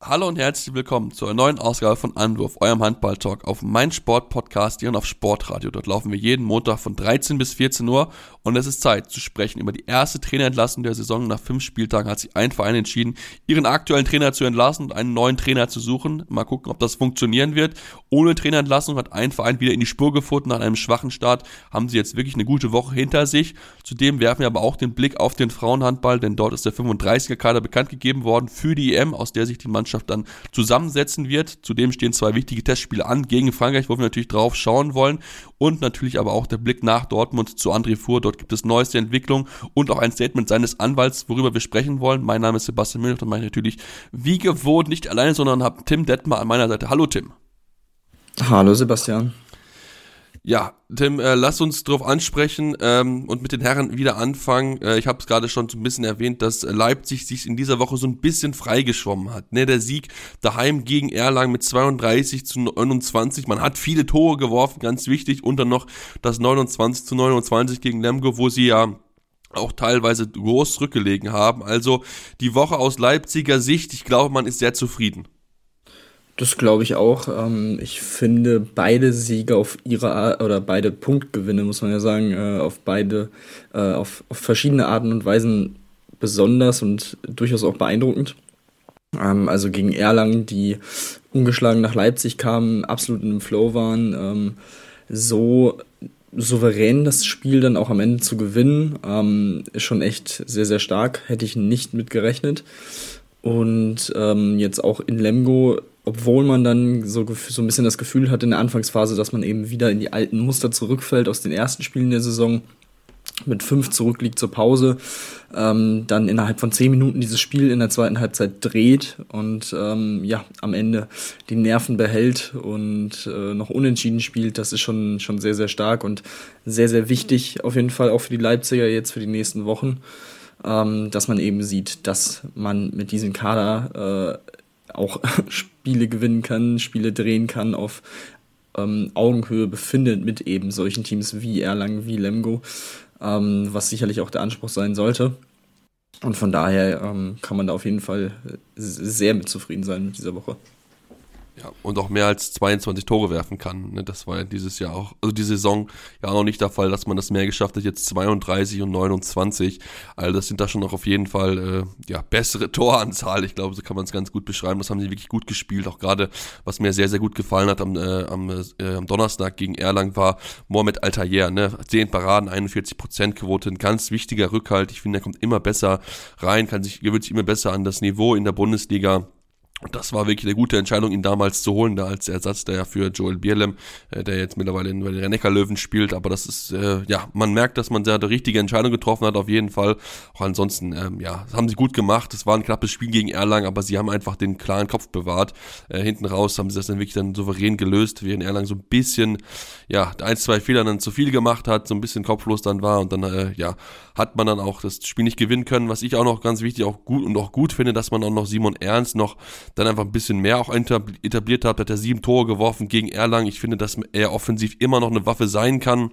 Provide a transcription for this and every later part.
Hallo und herzlich willkommen zu einer neuen Ausgabe von Anwurf, eurem Handball-Talk auf mein Sport-Podcast und auf Sportradio. Dort laufen wir jeden Montag von 13 bis 14 Uhr und es ist Zeit zu sprechen über die erste Trainerentlassung der Saison. Nach fünf Spieltagen hat sich ein Verein entschieden, ihren aktuellen Trainer zu entlassen und einen neuen Trainer zu suchen. Mal gucken, ob das funktionieren wird. Ohne Trainerentlassung hat ein Verein wieder in die Spur gefunden. Nach einem schwachen Start haben sie jetzt wirklich eine gute Woche hinter sich. Zudem werfen wir aber auch den Blick auf den Frauenhandball, denn dort ist der 35er Kader bekannt gegeben worden für die EM, aus der sich die Mannschaft Mannschaft dann zusammensetzen wird. Zudem stehen zwei wichtige Testspiele an gegen Frankreich, wo wir natürlich drauf schauen wollen. Und natürlich aber auch der Blick nach Dortmund zu André Fuhr. Dort gibt es neueste Entwicklungen und auch ein Statement seines Anwalts, worüber wir sprechen wollen. Mein Name ist Sebastian Müller und mache natürlich wie gewohnt nicht alleine, sondern habe Tim Detmer an meiner Seite. Hallo Tim. Hallo Sebastian. Ja, Tim, äh, lass uns darauf ansprechen ähm, und mit den Herren wieder anfangen. Äh, ich habe es gerade schon so ein bisschen erwähnt, dass Leipzig sich in dieser Woche so ein bisschen freigeschwommen hat. Ne, der Sieg daheim gegen Erlangen mit 32 zu 29. Man hat viele Tore geworfen, ganz wichtig. Und dann noch das 29 zu 29 gegen Lemgo, wo sie ja auch teilweise groß zurückgelegen haben. Also die Woche aus Leipziger Sicht, ich glaube, man ist sehr zufrieden. Das glaube ich auch. Ähm, ich finde beide Siege auf ihre Art, oder beide Punktgewinne, muss man ja sagen, äh, auf beide, äh, auf, auf verschiedene Arten und Weisen besonders und durchaus auch beeindruckend. Ähm, also gegen Erlangen, die ungeschlagen nach Leipzig kamen, absolut in dem Flow waren, ähm, so souverän das Spiel dann auch am Ende zu gewinnen, ist schon echt sehr, sehr stark. Hätte ich nicht mit gerechnet. Und jetzt auch in Lemgo obwohl man dann so, so ein bisschen das Gefühl hat in der Anfangsphase, dass man eben wieder in die alten Muster zurückfällt aus den ersten Spielen der Saison, mit fünf zurückliegt zur Pause, ähm, dann innerhalb von zehn Minuten dieses Spiel in der zweiten Halbzeit dreht und ähm, ja, am Ende die Nerven behält und äh, noch unentschieden spielt, das ist schon, schon sehr, sehr stark und sehr, sehr wichtig auf jeden Fall auch für die Leipziger jetzt für die nächsten Wochen, ähm, dass man eben sieht, dass man mit diesem Kader äh, auch Spiele gewinnen kann, Spiele drehen kann, auf ähm, Augenhöhe befindet mit eben solchen Teams wie Erlangen, wie Lemgo, ähm, was sicherlich auch der Anspruch sein sollte. Und von daher ähm, kann man da auf jeden Fall sehr mit zufrieden sein mit dieser Woche. Ja, und auch mehr als 22 Tore werfen kann. Ne? Das war ja dieses Jahr auch, also die Saison ja auch noch nicht der Fall, dass man das mehr geschafft hat, jetzt 32 und 29. Also das sind da schon noch auf jeden Fall äh, ja, bessere Toranzahl. Ich glaube, so kann man es ganz gut beschreiben. Das haben sie wirklich gut gespielt. Auch gerade, was mir sehr, sehr gut gefallen hat am, äh, am, äh, am Donnerstag gegen Erlang war Mohamed Altayer. Ne? 10 Paraden, 41% Quote, ein ganz wichtiger Rückhalt. Ich finde, er kommt immer besser rein, kann sich, gewöhnt sich immer besser an das Niveau in der Bundesliga. Und das war wirklich eine gute Entscheidung, ihn damals zu holen, da als Ersatz der ja für Joel Bierlem, äh, der jetzt mittlerweile in den Rennecker-Löwen spielt. Aber das ist, äh, ja, man merkt, dass man sehr die richtige Entscheidung getroffen hat, auf jeden Fall. Auch ansonsten, ähm, ja, das haben sie gut gemacht. Es war ein knappes Spiel gegen Erlangen, aber sie haben einfach den klaren Kopf bewahrt. Äh, hinten raus haben sie das dann wirklich dann souverän gelöst, während Erlangen so ein bisschen, ja, ein, zwei Fehler dann zu viel gemacht hat, so ein bisschen kopflos dann war und dann, äh, ja, hat man dann auch das Spiel nicht gewinnen können. Was ich auch noch ganz wichtig auch gut und auch gut finde, dass man auch noch Simon Ernst noch dann einfach ein bisschen mehr auch etabliert hat, hat er sieben Tore geworfen gegen Erlangen. Ich finde, dass er offensiv immer noch eine Waffe sein kann.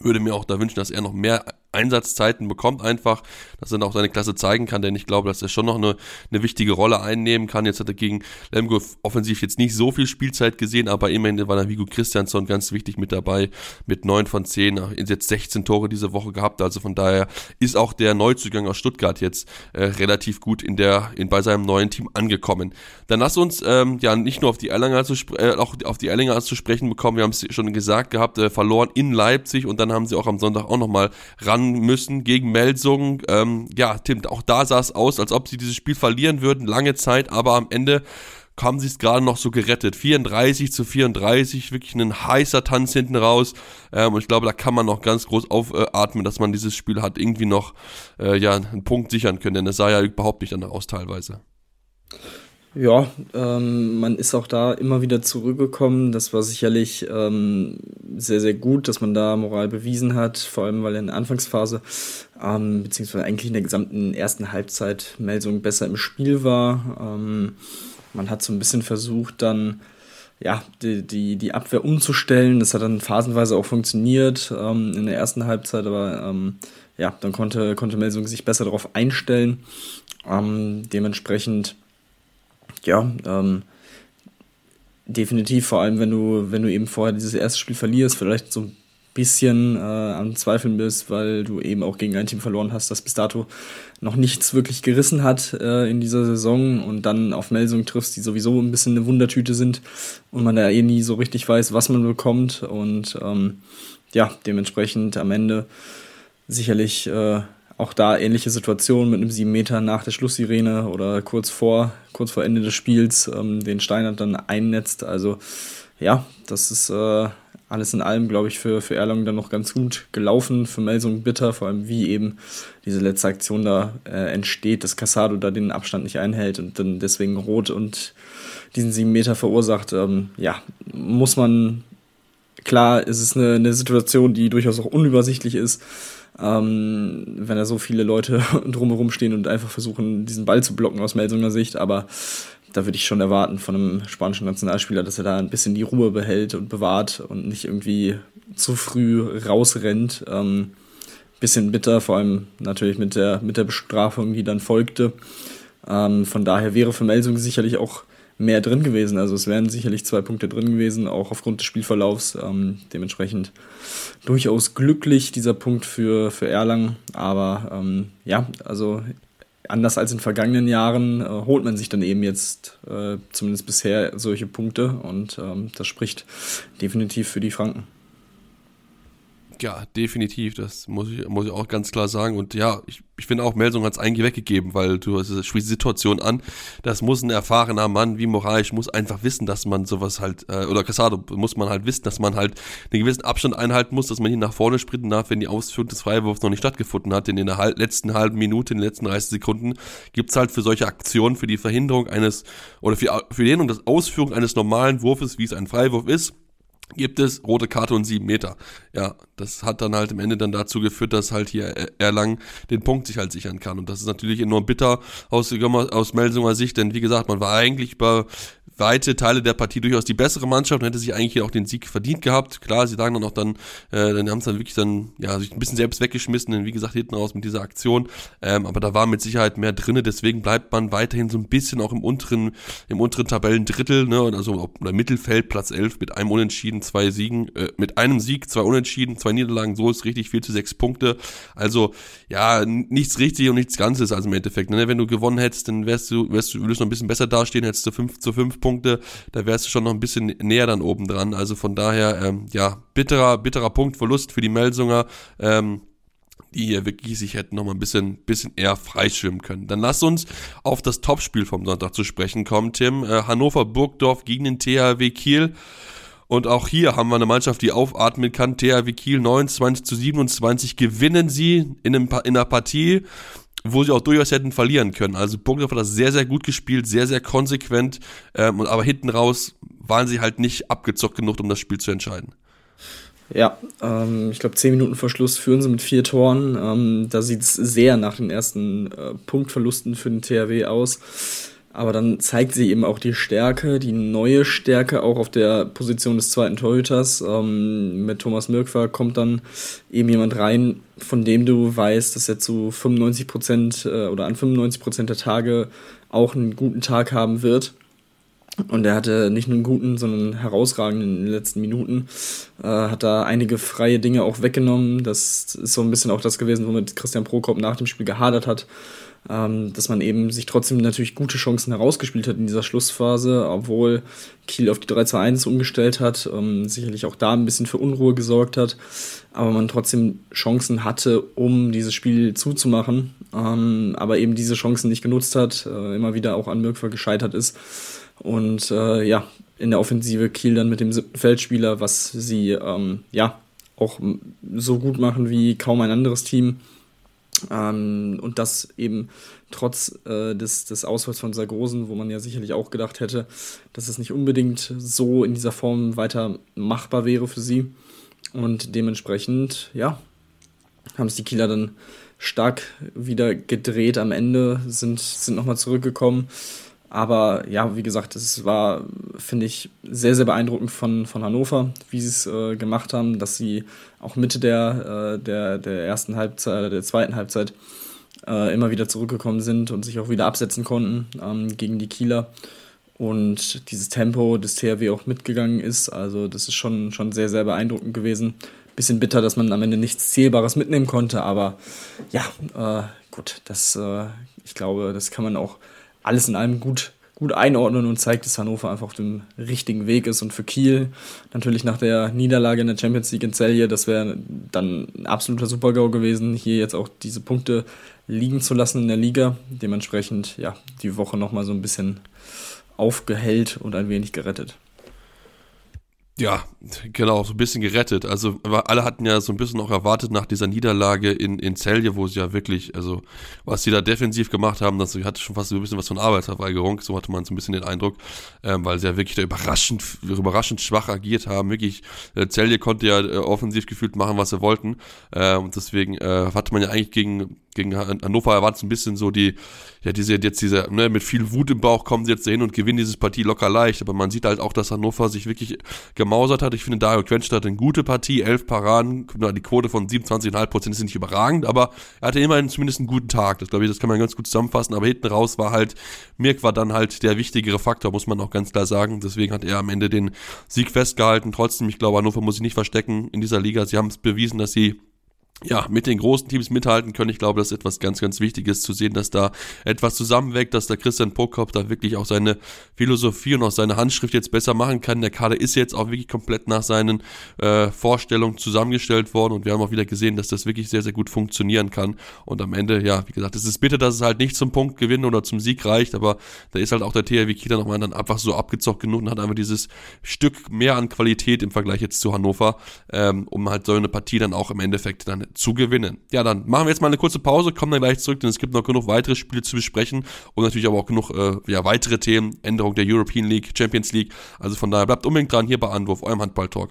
Würde mir auch da wünschen, dass er noch mehr Einsatzzeiten bekommt einfach, dass er auch seine Klasse zeigen kann, denn ich glaube, dass er schon noch eine, eine wichtige Rolle einnehmen kann. Jetzt hat er gegen Lemgo offensiv jetzt nicht so viel Spielzeit gesehen, aber immerhin war da Vigo Christiansson ganz wichtig mit dabei, mit 9 von 10, jetzt 16 Tore diese Woche gehabt, also von daher ist auch der Neuzugang aus Stuttgart jetzt äh, relativ gut in der, in, bei seinem neuen Team angekommen. Dann lass uns ähm, ja nicht nur auf die Erlanger zu, äh, auch auf die Erlanger zu sprechen bekommen, wir haben es schon gesagt gehabt, äh, verloren in Leipzig und dann haben sie auch am Sonntag auch nochmal ran müssen gegen Melsung. Ähm, ja, Tim, auch da sah es aus, als ob sie dieses Spiel verlieren würden, lange Zeit, aber am Ende haben sie es gerade noch so gerettet. 34 zu 34, wirklich ein heißer Tanz hinten raus. Ähm, und ich glaube, da kann man noch ganz groß aufatmen, dass man dieses Spiel hat irgendwie noch äh, ja, einen Punkt sichern können, denn es sah ja überhaupt nicht danach aus teilweise. Ja, ähm, man ist auch da immer wieder zurückgekommen. Das war sicherlich ähm, sehr, sehr gut, dass man da Moral bewiesen hat, vor allem weil in der Anfangsphase, ähm, beziehungsweise eigentlich in der gesamten ersten Halbzeit Melsung besser im Spiel war. Ähm, man hat so ein bisschen versucht, dann ja, die, die, die Abwehr umzustellen. Das hat dann phasenweise auch funktioniert ähm, in der ersten Halbzeit, aber ähm, ja, dann konnte, konnte Melsung sich besser darauf einstellen. Dementsprechend ja, ähm, definitiv, vor allem wenn du, wenn du eben vorher dieses erste Spiel verlierst, vielleicht so ein bisschen äh, am Zweifeln bist, weil du eben auch gegen ein Team verloren hast, das bis dato noch nichts wirklich gerissen hat äh, in dieser Saison und dann auf Melsungen triffst, die sowieso ein bisschen eine Wundertüte sind und man da eh nie so richtig weiß, was man bekommt und ähm, ja, dementsprechend am Ende sicherlich äh, auch da ähnliche Situationen mit einem 7 Meter nach der Schlusssirene oder kurz vor, kurz vor Ende des Spiels ähm, den Steinert dann einnetzt. Also ja, das ist äh, alles in allem, glaube ich, für, für Erlangen dann noch ganz gut gelaufen. Für Melsung bitter, vor allem wie eben diese letzte Aktion da äh, entsteht, dass Casado da den Abstand nicht einhält und dann deswegen rot und diesen 7 Meter verursacht. Ähm, ja, muss man, klar, ist es eine, eine Situation, die durchaus auch unübersichtlich ist ähm, wenn da so viele Leute drumherum stehen und einfach versuchen, diesen Ball zu blocken aus Melsunger Sicht. Aber da würde ich schon erwarten von einem spanischen Nationalspieler, dass er da ein bisschen die Ruhe behält und bewahrt und nicht irgendwie zu früh rausrennt. Ähm, bisschen bitter, vor allem natürlich mit der, mit der Bestrafung, die dann folgte. Ähm, von daher wäre für Melsung sicherlich auch mehr drin gewesen. Also es wären sicherlich zwei Punkte drin gewesen, auch aufgrund des Spielverlaufs. Ähm, dementsprechend durchaus glücklich dieser Punkt für, für Erlangen. Aber ähm, ja, also anders als in vergangenen Jahren äh, holt man sich dann eben jetzt äh, zumindest bisher solche Punkte und ähm, das spricht definitiv für die Franken. Ja, definitiv, das muss ich, muss ich auch ganz klar sagen. Und ja, ich, ich finde auch, Melsung hat es eigentlich weggegeben, weil du es die Situation an. Das muss ein erfahrener Mann wie Moraes muss einfach wissen, dass man sowas halt, äh, oder Casado muss man halt wissen, dass man halt einen gewissen Abstand einhalten muss, dass man hier nach vorne sprinten darf, wenn die Ausführung des Freiwurfs noch nicht stattgefunden hat. Denn in der halb, letzten halben Minute, in den letzten 30 Sekunden gibt's halt für solche Aktionen, für die Verhinderung eines, oder für, für die Verhinderung des Ausführung eines normalen Wurfes, wie es ein Freiwurf ist, gibt es rote Karte und sieben Meter. Ja, das hat dann halt im Ende dann dazu geführt, dass halt hier Erlangen den Punkt sich halt sichern kann. Und das ist natürlich enorm bitter aus, aus Melsunger Sicht, denn wie gesagt, man war eigentlich bei weite Teile der Partie durchaus die bessere Mannschaft und hätte sich eigentlich auch den Sieg verdient gehabt. Klar, sie sagen dann auch dann, äh, dann haben sie dann wirklich dann, ja, sich ein bisschen selbst weggeschmissen, denn wie gesagt, hinten raus mit dieser Aktion. Ähm, aber da war mit Sicherheit mehr drinne, deswegen bleibt man weiterhin so ein bisschen auch im unteren, im unteren Tabellendrittel, ne, also oder Mittelfeld, Platz 11 mit einem Unentschieden, zwei Siegen, äh, mit einem Sieg, zwei Unentschieden, zwei Niederlagen, so ist richtig viel zu sechs Punkte. Also, ja, nichts richtig und nichts Ganzes, also im Endeffekt. Ne? Wenn du gewonnen hättest, dann wärst du, wärst du, würdest du noch ein bisschen besser dastehen, hättest du fünf zu fünf Punkte, da wärst du schon noch ein bisschen näher dann oben dran. Also von daher, ähm, ja, bitterer, bitterer Punktverlust für die Melsunger. Ähm, die hier wirklich sich hätten noch mal ein bisschen, bisschen eher freischwimmen können. Dann lass uns auf das Topspiel vom Sonntag zu sprechen kommen, Tim. Äh, Hannover Burgdorf gegen den THW Kiel. Und auch hier haben wir eine Mannschaft, die aufatmen kann. THW Kiel 29 zu 27 gewinnen sie in, einem, in einer Partie, wo sie auch durchaus hätten verlieren können. Also Burgdorf hat das sehr, sehr gut gespielt, sehr, sehr konsequent, ähm, aber hinten raus waren sie halt nicht abgezockt genug, um das Spiel zu entscheiden. Ja, ähm, ich glaube, zehn Minuten vor Schluss führen sie mit vier Toren. Ähm, da sieht es sehr nach den ersten äh, Punktverlusten für den THW aus. Aber dann zeigt sie eben auch die Stärke, die neue Stärke auch auf der Position des zweiten Torhüters. Ähm, mit Thomas Mirkwer kommt dann eben jemand rein, von dem du weißt, dass er zu 95 Prozent äh, oder an 95 Prozent der Tage auch einen guten Tag haben wird. Und er hatte nicht nur einen guten, sondern einen herausragenden in den letzten Minuten. Äh, hat da einige freie Dinge auch weggenommen. Das ist so ein bisschen auch das gewesen, womit Christian Prokop nach dem Spiel gehadert hat ähm, dass man eben sich trotzdem natürlich gute Chancen herausgespielt hat in dieser Schlussphase, obwohl Kiel auf die 3-2-1 umgestellt hat, ähm, sicherlich auch da ein bisschen für Unruhe gesorgt hat, aber man trotzdem Chancen hatte, um dieses Spiel zuzumachen, ähm, aber eben diese Chancen nicht genutzt hat, äh, immer wieder auch an Mirkfer gescheitert ist. Und äh, ja, in der Offensive Kiel dann mit dem siebten Feldspieler, was sie ähm, ja auch so gut machen wie kaum ein anderes Team Ähm, und das eben trotz äh, des, des Ausfalls von Sargosen, wo man ja sicherlich auch gedacht hätte, dass es nicht unbedingt so in dieser Form weiter machbar wäre für sie. Und dementsprechend, ja, haben es die Kieler dann stark wieder gedreht am Ende, sind, sind nochmal zurückgekommen. Aber ja, wie gesagt, es war, finde ich, sehr, sehr beeindruckend von, von Hannover, wie sie es äh, gemacht haben, dass sie auch Mitte der, äh, der, der ersten Halbzeit, der zweiten Halbzeit äh, immer wieder zurückgekommen sind und sich auch wieder absetzen konnten ähm, gegen die Kieler. Und dieses Tempo des THW auch mitgegangen ist. Also, das ist schon, schon sehr, sehr beeindruckend gewesen bisschen bitter, dass man am Ende nichts Zählbares mitnehmen konnte, aber ja, äh, gut, das, äh, ich glaube, das kann man auch alles in allem gut, gut einordnen und zeigt, dass Hannover einfach auf dem richtigen Weg ist. Und für Kiel natürlich nach der Niederlage in der Champions League in Celje, das wäre dann ein absoluter Supergau gewesen, hier jetzt auch diese Punkte liegen zu lassen in der Liga. Dementsprechend, ja, die Woche nochmal so ein bisschen aufgehellt und ein wenig gerettet. Ja, genau, so ein bisschen gerettet. Also alle hatten ja so ein bisschen auch erwartet nach dieser Niederlage in, in Celje, wo sie ja wirklich, also was sie da defensiv gemacht haben, das hatte schon fast so ein bisschen was von Arbeitsverweigerung, so hatte man so ein bisschen den Eindruck, ähm, weil sie ja wirklich da überraschend, überraschend schwach agiert haben. Wirklich, äh, Celje konnte ja äh, offensiv gefühlt machen, was sie wollten. Äh, und deswegen äh, hatte man ja eigentlich gegen gegen Hannover erwartet ein bisschen so die, ja, diese, jetzt diese, ne, mit viel Wut im Bauch kommen sie jetzt dahin und gewinnen dieses Partie locker leicht. Aber man sieht halt auch, dass Hannover sich wirklich gemausert hat. Ich finde, Dario Quench hat eine gute Partie, elf Paraden, die Quote von 27,5 Prozent ist nicht überragend, aber er hatte immerhin zumindest einen guten Tag. Das glaube ich, das kann man ganz gut zusammenfassen. Aber hinten raus war halt, Mirk war dann halt der wichtigere Faktor, muss man auch ganz klar sagen. Deswegen hat er am Ende den Sieg festgehalten. Trotzdem, ich glaube, Hannover muss sich nicht verstecken in dieser Liga. Sie haben es bewiesen, dass sie ja, mit den großen Teams mithalten können. Ich glaube, das ist etwas ganz, ganz Wichtiges zu sehen, dass da etwas zusammenwächst, dass der Christian Prokop da wirklich auch seine Philosophie und auch seine Handschrift jetzt besser machen kann. Der Kader ist jetzt auch wirklich komplett nach seinen äh, Vorstellungen zusammengestellt worden und wir haben auch wieder gesehen, dass das wirklich sehr, sehr gut funktionieren kann. Und am Ende, ja, wie gesagt, es ist bitter, dass es halt nicht zum Punkt gewinnen oder zum Sieg reicht, aber da ist halt auch der THW Kita nochmal dann einfach so abgezockt genug und hat einfach dieses Stück mehr an Qualität im Vergleich jetzt zu Hannover, ähm, um halt so eine Partie dann auch im Endeffekt dann zu gewinnen. Ja, dann machen wir jetzt mal eine kurze Pause, kommen dann gleich zurück, denn es gibt noch genug weitere Spiele zu besprechen und natürlich aber auch genug äh, ja, weitere Themen, Änderung der European League, Champions League. Also von daher bleibt unbedingt dran hier bei Anwurf, eurem Handball-Talk.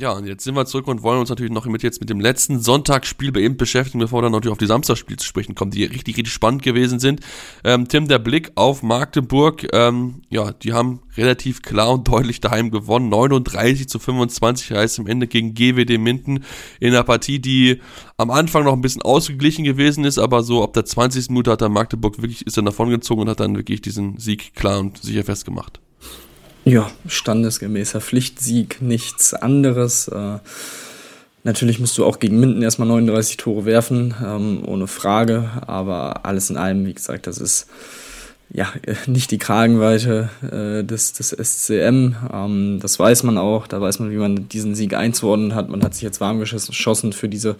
Ja, und jetzt sind wir zurück und wollen uns natürlich noch mit jetzt mit dem letzten Sonntagsspiel bei ihm beschäftigen, bevor dann natürlich auf die Samstagsspiele zu sprechen kommen, die richtig, richtig spannend gewesen sind. Ähm, Tim, der Blick auf Magdeburg, ähm, ja, die haben relativ klar und deutlich daheim gewonnen. 39 zu 25 heißt am Ende gegen GWD Minden in einer Partie, die am Anfang noch ein bisschen ausgeglichen gewesen ist, aber so ab der 20. Minute hat dann Magdeburg wirklich, ist dann davongezogen und hat dann wirklich diesen Sieg klar und sicher festgemacht. Ja, standesgemäßer Pflichtsieg, nichts anderes. Äh, natürlich musst du auch gegen Minden erstmal 39 Tore werfen, ähm, ohne Frage, aber alles in allem, wie gesagt, das ist ja, nicht die Kragenweite äh, des, des SCM. Ähm, das weiß man auch. Da weiß man, wie man diesen Sieg einzuordnen hat. Man hat sich jetzt warm geschossen für diese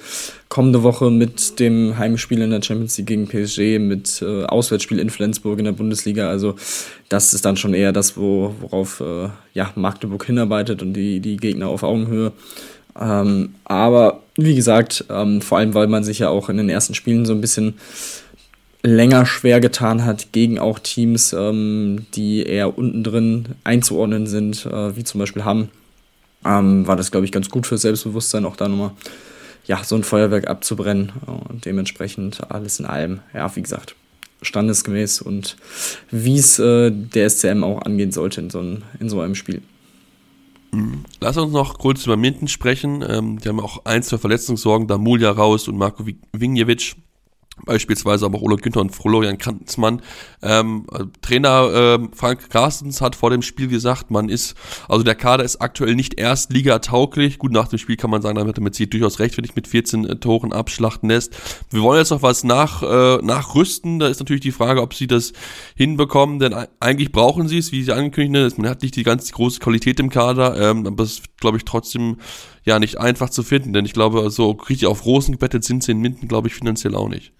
kommende Woche mit dem Heimspiel in der Champions League gegen PSG, mit äh, Auswärtsspiel in Flensburg in der Bundesliga. Also das ist dann schon eher das, wo, worauf äh, ja, Magdeburg hinarbeitet und die, die Gegner auf Augenhöhe. Ähm, aber wie gesagt, ähm, vor allem, weil man sich ja auch in den ersten Spielen so ein bisschen länger schwer getan hat gegen auch Teams, ähm, die eher unten drin einzuordnen sind, äh, wie zum Beispiel Hamm, ähm, war das, glaube ich, ganz gut für Selbstbewusstsein, auch da nochmal ja, so ein Feuerwerk abzubrennen. Und dementsprechend alles in allem, ja, wie gesagt, standesgemäß und wie es äh, der SCM auch angehen sollte in so, ein, in so einem Spiel. Mhm. Lass uns noch kurz über Minden sprechen. Ähm, die haben auch ein, zwei Verletzungssorgen, da Mulja raus und Marko Vinjevic beispielsweise aber auch Ole Günther und Florian Kranzmann. Ähm, Trainer äh, Frank Carstens hat vor dem Spiel gesagt, man ist, also der Kader ist aktuell nicht erstligatauglich. Gut, nach dem Spiel kann man sagen, damit hat er durchaus recht, wenn ich mit 14 äh, Toren abschlachten lässt. Wir wollen jetzt noch was nach, äh, nachrüsten. Da ist natürlich die Frage, ob sie das hinbekommen, denn eigentlich brauchen sie es, wie sie ankündigen. Man hat nicht die ganz große Qualität im Kader, ähm, aber es glaube ich, trotzdem ja nicht einfach zu finden, denn ich glaube, so richtig auf Rosen gebettet sind sie in Minden, glaube ich, finanziell auch nicht.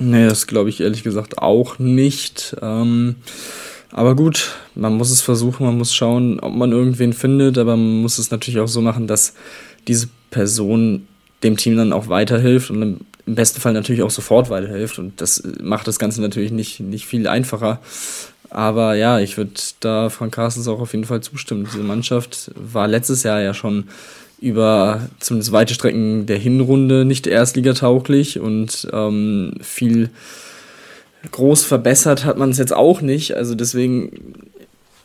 Nee, das glaube ich ehrlich gesagt auch nicht. Ähm, aber gut, man muss es versuchen, man muss schauen, ob man irgendwen findet, aber man muss es natürlich auch so machen, dass diese Person dem Team dann auch weiterhilft und im besten Fall natürlich auch sofort weiterhilft. Und das macht das Ganze natürlich nicht, nicht viel einfacher. Aber ja, ich würde da Frank Carstens auch auf jeden Fall zustimmen. Diese Mannschaft war letztes Jahr ja schon über zumindest weite Strecken der Hinrunde nicht erstligatauglich und ähm, viel groß verbessert hat man es jetzt auch nicht. Also deswegen,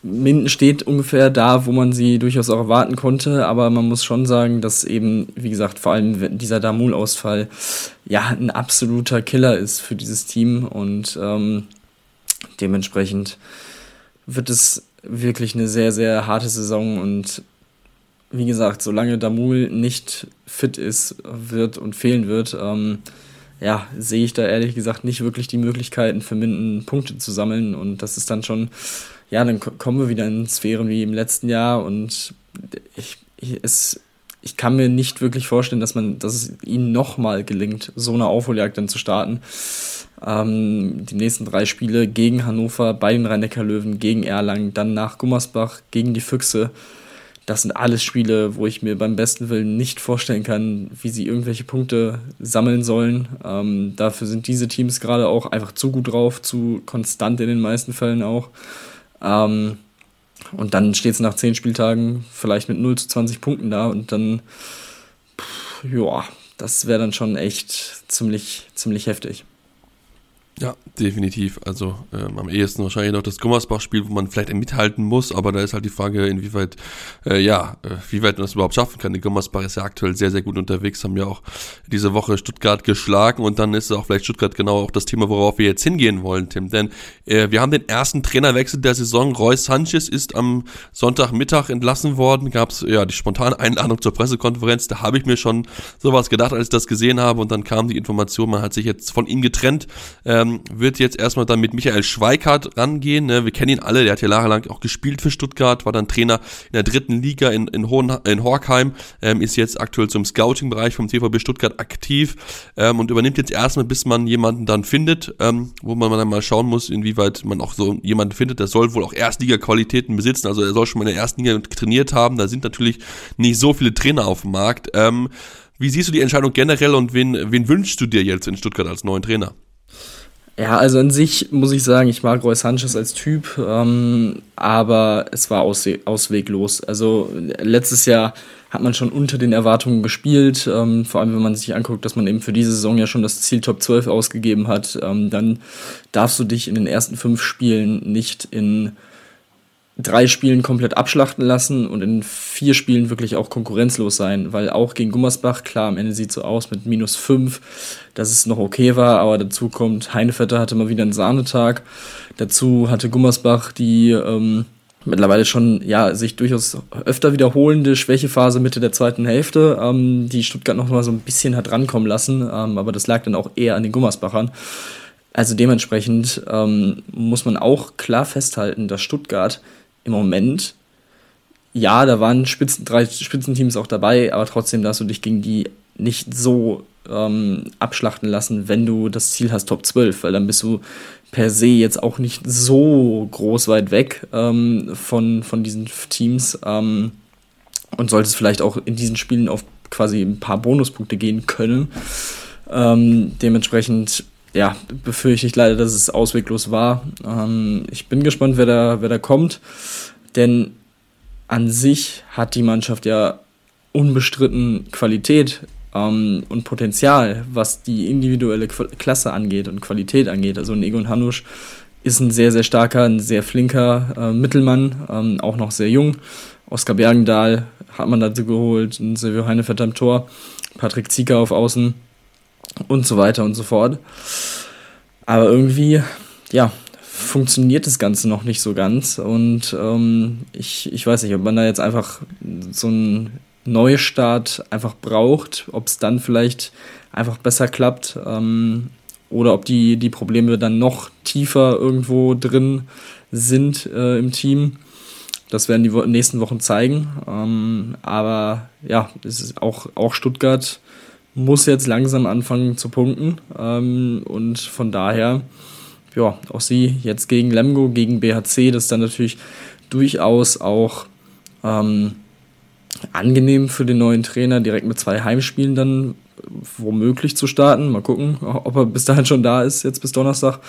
Minden steht ungefähr da, wo man sie durchaus auch erwarten konnte, aber man muss schon sagen, dass eben, wie gesagt, vor allem dieser Damul-Ausfall ja ein absoluter Killer ist für dieses Team und ähm, dementsprechend wird es wirklich eine sehr, sehr harte Saison und wie gesagt, solange Damul nicht fit ist, wird und fehlen wird, ähm, ja, sehe ich da ehrlich gesagt nicht wirklich die Möglichkeiten für Minden Punkte zu sammeln. Und das ist dann schon, ja, dann kommen wir wieder in Sphären wie im letzten Jahr und ich, ich, es, ich kann mir nicht wirklich vorstellen, dass man, dass es ihnen nochmal gelingt, so eine Aufholjagd dann zu starten. Ähm, die nächsten drei Spiele gegen Hannover, bei den Rhein-Neckar-Löwen, gegen Erlangen, dann nach Gummersbach, gegen die Füchse das sind alles Spiele, wo ich mir beim besten Willen nicht vorstellen kann, wie sie irgendwelche Punkte sammeln sollen. Ähm, dafür sind diese Teams gerade auch einfach zu gut drauf, zu konstant in den meisten Fällen auch. Ähm, und dann steht es nach zehn Spieltagen vielleicht mit 0 zu 20 Punkten da und dann, ja, das wäre dann schon echt ziemlich, ziemlich heftig. Ja, definitiv. Also ähm, am ehesten wahrscheinlich noch das Gummersbach-Spiel, wo man vielleicht mithalten muss, aber da ist halt die Frage, inwieweit, äh, ja, äh, wie weit man das überhaupt schaffen kann. Die Gummersbach ist ja aktuell sehr, sehr gut unterwegs, haben ja auch diese Woche Stuttgart geschlagen und dann ist auch vielleicht Stuttgart genau auch das Thema, worauf wir jetzt hingehen wollen, Tim. Denn äh, wir haben den ersten Trainerwechsel der Saison. Roy Sanchez ist am Sonntagmittag entlassen worden. Gab es ja die spontane Einladung zur Pressekonferenz. Da habe ich mir schon sowas gedacht, als ich das gesehen habe und dann kam die Information, man hat sich jetzt von ihm getrennt. Ähm, ähm, wird jetzt erstmal dann mit Michael Schweikart rangehen. Ne? Wir kennen ihn alle, der hat ja jahrelang auch gespielt für Stuttgart, war dann Trainer in der dritten Liga in, in, Hohen, in Horkheim, ähm, ist jetzt aktuell zum Scouting-Bereich vom TVB Stuttgart aktiv ähm, und übernimmt jetzt erstmal, bis man jemanden dann findet, ähm, wo man dann mal schauen muss, inwieweit man auch so jemanden findet. Der soll wohl auch Erstliga-Qualitäten besitzen, also er soll schon mal in der ersten Liga trainiert haben. Da sind natürlich nicht so viele Trainer auf dem Markt. Ähm, wie siehst du die Entscheidung generell und wen, wen wünschst du dir jetzt in Stuttgart als neuen Trainer? Ja, also an sich muss ich sagen, ich mag Roy Sanchez als Typ, ähm, aber es war auswe ausweglos. Also letztes Jahr hat man schon unter den Erwartungen gespielt, ähm, vor allem wenn man sich anguckt, dass man eben für diese Saison ja schon das Ziel Top 12 ausgegeben hat, ähm, dann darfst du dich in den ersten fünf Spielen nicht in drei Spielen komplett abschlachten lassen und in vier Spielen wirklich auch konkurrenzlos sein, weil auch gegen Gummersbach, klar, am Ende sieht so aus mit minus fünf, dass es noch okay war, aber dazu kommt, Heinevetter hatte mal wieder einen Sahnetag, dazu hatte Gummersbach die ähm, mittlerweile schon ja sich durchaus öfter wiederholende Schwächephase Mitte der zweiten Hälfte, ähm, die Stuttgart noch mal so ein bisschen hat rankommen lassen, ähm, aber das lag dann auch eher an den Gummersbachern. Also dementsprechend ähm, muss man auch klar festhalten, dass Stuttgart im Moment, ja, da waren Spitzen, drei Spitzenteams auch dabei, aber trotzdem darfst du dich gegen die nicht so ähm, abschlachten lassen, wenn du das Ziel hast, Top 12, weil dann bist du per se jetzt auch nicht so groß weit weg ähm, von, von diesen Teams ähm, und solltest vielleicht auch in diesen Spielen auf quasi ein paar Bonuspunkte gehen können. Ähm, dementsprechend ja, befürchte ich leider, dass es ausweglos war. Ähm, ich bin gespannt, wer da, wer da kommt, denn an sich hat die Mannschaft ja unbestritten Qualität ähm, und Potenzial, was die individuelle Klasse angeht und Qualität angeht. Also Egon Hanusch ist ein sehr, sehr starker, ein sehr flinker äh, Mittelmann, ähm, auch noch sehr jung. Oskar Bergendahl hat man dazu geholt, ein Silvio Heinevetter am Tor, Patrick Zieker auf Außen und so weiter und so fort. Aber irgendwie, ja, funktioniert das Ganze noch nicht so ganz. Und ähm, ich, ich weiß nicht, ob man da jetzt einfach so einen Neustart einfach braucht, ob es dann vielleicht einfach besser klappt ähm, oder ob die, die Probleme dann noch tiefer irgendwo drin sind äh, im Team. Das werden die nächsten Wochen zeigen. Ähm, aber ja, es ist auch, auch Stuttgart muss jetzt langsam anfangen zu punkten. Ähm, und von daher, ja, auch sie jetzt gegen Lemgo, gegen BHC, das ist dann natürlich durchaus auch ähm, angenehm für den neuen Trainer, direkt mit zwei Heimspielen dann womöglich zu starten. Mal gucken, ob er bis dahin schon da ist, jetzt bis Donnerstag.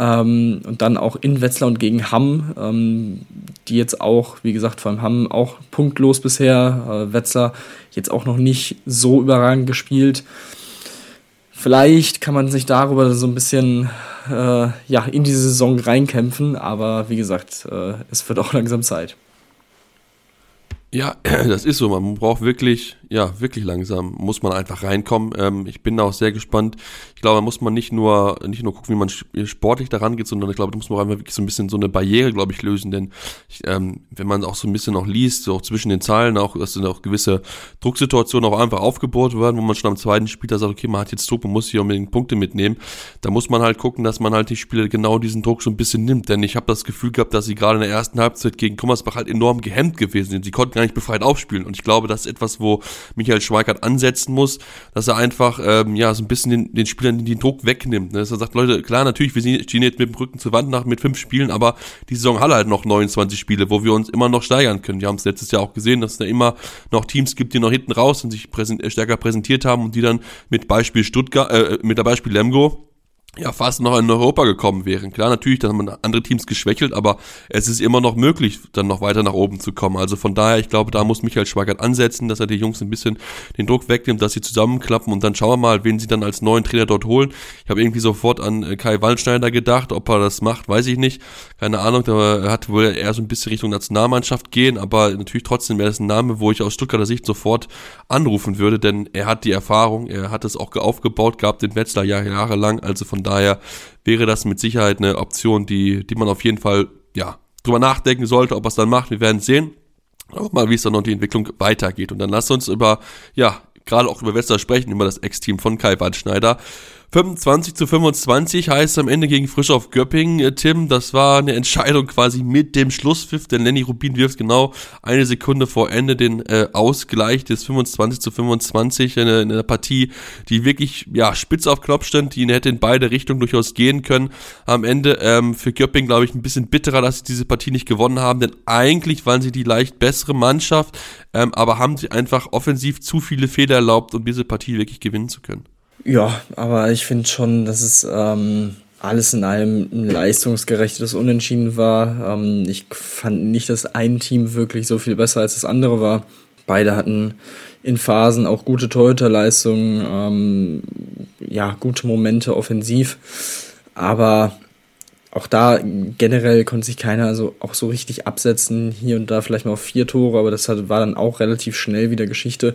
Ähm, und dann auch in Wetzlar und gegen Hamm, ähm, die jetzt auch, wie gesagt, vor allem Hamm auch punktlos bisher. Äh, Wetzlar jetzt auch noch nicht so überragend gespielt. Vielleicht kann man sich darüber so ein bisschen äh, ja, in die Saison reinkämpfen, aber wie gesagt, äh, es wird auch langsam Zeit. Ja, das ist so. Man braucht wirklich, ja, wirklich langsam muss man einfach reinkommen. Ähm, ich bin da auch sehr gespannt. Ich glaube, da muss man nicht nur, nicht nur gucken, wie man sportlich daran geht, sondern ich glaube, da muss man auch einfach wirklich so ein bisschen so eine Barriere, glaube ich, lösen. Denn ich, ähm, wenn man auch so ein bisschen auch liest, so auch zwischen den Zeilen, auch, dass dann auch gewisse Drucksituationen auch einfach aufgebohrt werden, wo man schon am zweiten Spiel da sagt, okay, man hat jetzt Druck, man muss hier unbedingt Punkte mitnehmen. Da muss man halt gucken, dass man halt die Spieler genau diesen Druck so ein bisschen nimmt. Denn ich habe das Gefühl gehabt, dass sie gerade in der ersten Halbzeit gegen Kummersbach halt enorm gehemmt gewesen sind. Sie konnten gar nicht befreit aufspielen. Und ich glaube, das ist etwas, wo Michael Schweikart ansetzen muss, dass er einfach ähm, ja so ein bisschen den, den Spielern den Druck wegnimmt. Ne? Dass er sagt, Leute, klar, natürlich, wir stehen jetzt mit dem Rücken zur Wand nach mit fünf Spielen, aber die Saison hat halt noch 29 Spiele, wo wir uns immer noch steigern können. Wir haben es letztes Jahr auch gesehen, dass es da immer noch Teams gibt, die noch hinten raus und sich präsent, stärker präsentiert haben und die dann mit Beispiel Stuttgart, äh, mit der Beispiel Lemgo ja fast noch in Europa gekommen wären. Klar, natürlich, da haben andere Teams geschwächelt, aber es ist immer noch möglich, dann noch weiter nach oben zu kommen. Also von daher, ich glaube, da muss Michael Schwagert ansetzen, dass er die Jungs ein bisschen den Druck wegnimmt, dass sie zusammenklappen und dann schauen wir mal, wen sie dann als neuen Trainer dort holen. Ich habe irgendwie sofort an äh, Kai Wallschneider gedacht, ob er das macht, weiß ich nicht. Keine Ahnung, da hat wohl eher so ein bisschen Richtung Nationalmannschaft gehen, aber natürlich trotzdem wäre das ein Name, wo ich aus Stuttgarter Sicht sofort anrufen würde, denn er hat die Erfahrung, er hat es auch aufgebaut gehabt, den Wetzlar jahrelang, also von von daher wäre das mit Sicherheit eine Option, die, die man auf jeden Fall, ja, drüber nachdenken sollte, ob er es dann macht. Wir werden sehen. Aber mal, wie es dann noch die Entwicklung weitergeht. Und dann lasst uns über, ja, gerade auch über Wester sprechen, über das Ex-Team von Kai Waldschneider. 25 zu 25 heißt am Ende gegen Frisch auf Göppingen. Äh, Tim, das war eine Entscheidung quasi mit dem Schlusspfiff, denn Lenny Rubin wirft genau eine Sekunde vor Ende den äh, Ausgleich des 25 zu 25. Eine, eine Partie, die wirklich ja spitz auf Knopf stand, die hätte in beide Richtungen durchaus gehen können. Am Ende ähm, für Göppingen, glaube ich, ein bisschen bitterer, dass sie diese Partie nicht gewonnen haben, denn eigentlich waren sie die leicht bessere Mannschaft, ähm, aber haben sie einfach offensiv zu viele Fehler erlaubt, um diese Partie wirklich gewinnen zu können. Ja, aber ich finde schon, dass es ähm, alles in allem ein leistungsgerechtes Unentschieden war. Ähm, ich fand nicht, dass ein Team wirklich so viel besser als das andere war. Beide hatten in Phasen auch gute Torhüterleistungen, ähm, ja, gute Momente offensiv. Aber auch da generell konnte sich keiner so auch so richtig absetzen. Hier und da vielleicht mal auf vier Tore, aber das hat, war dann auch relativ schnell wieder Geschichte.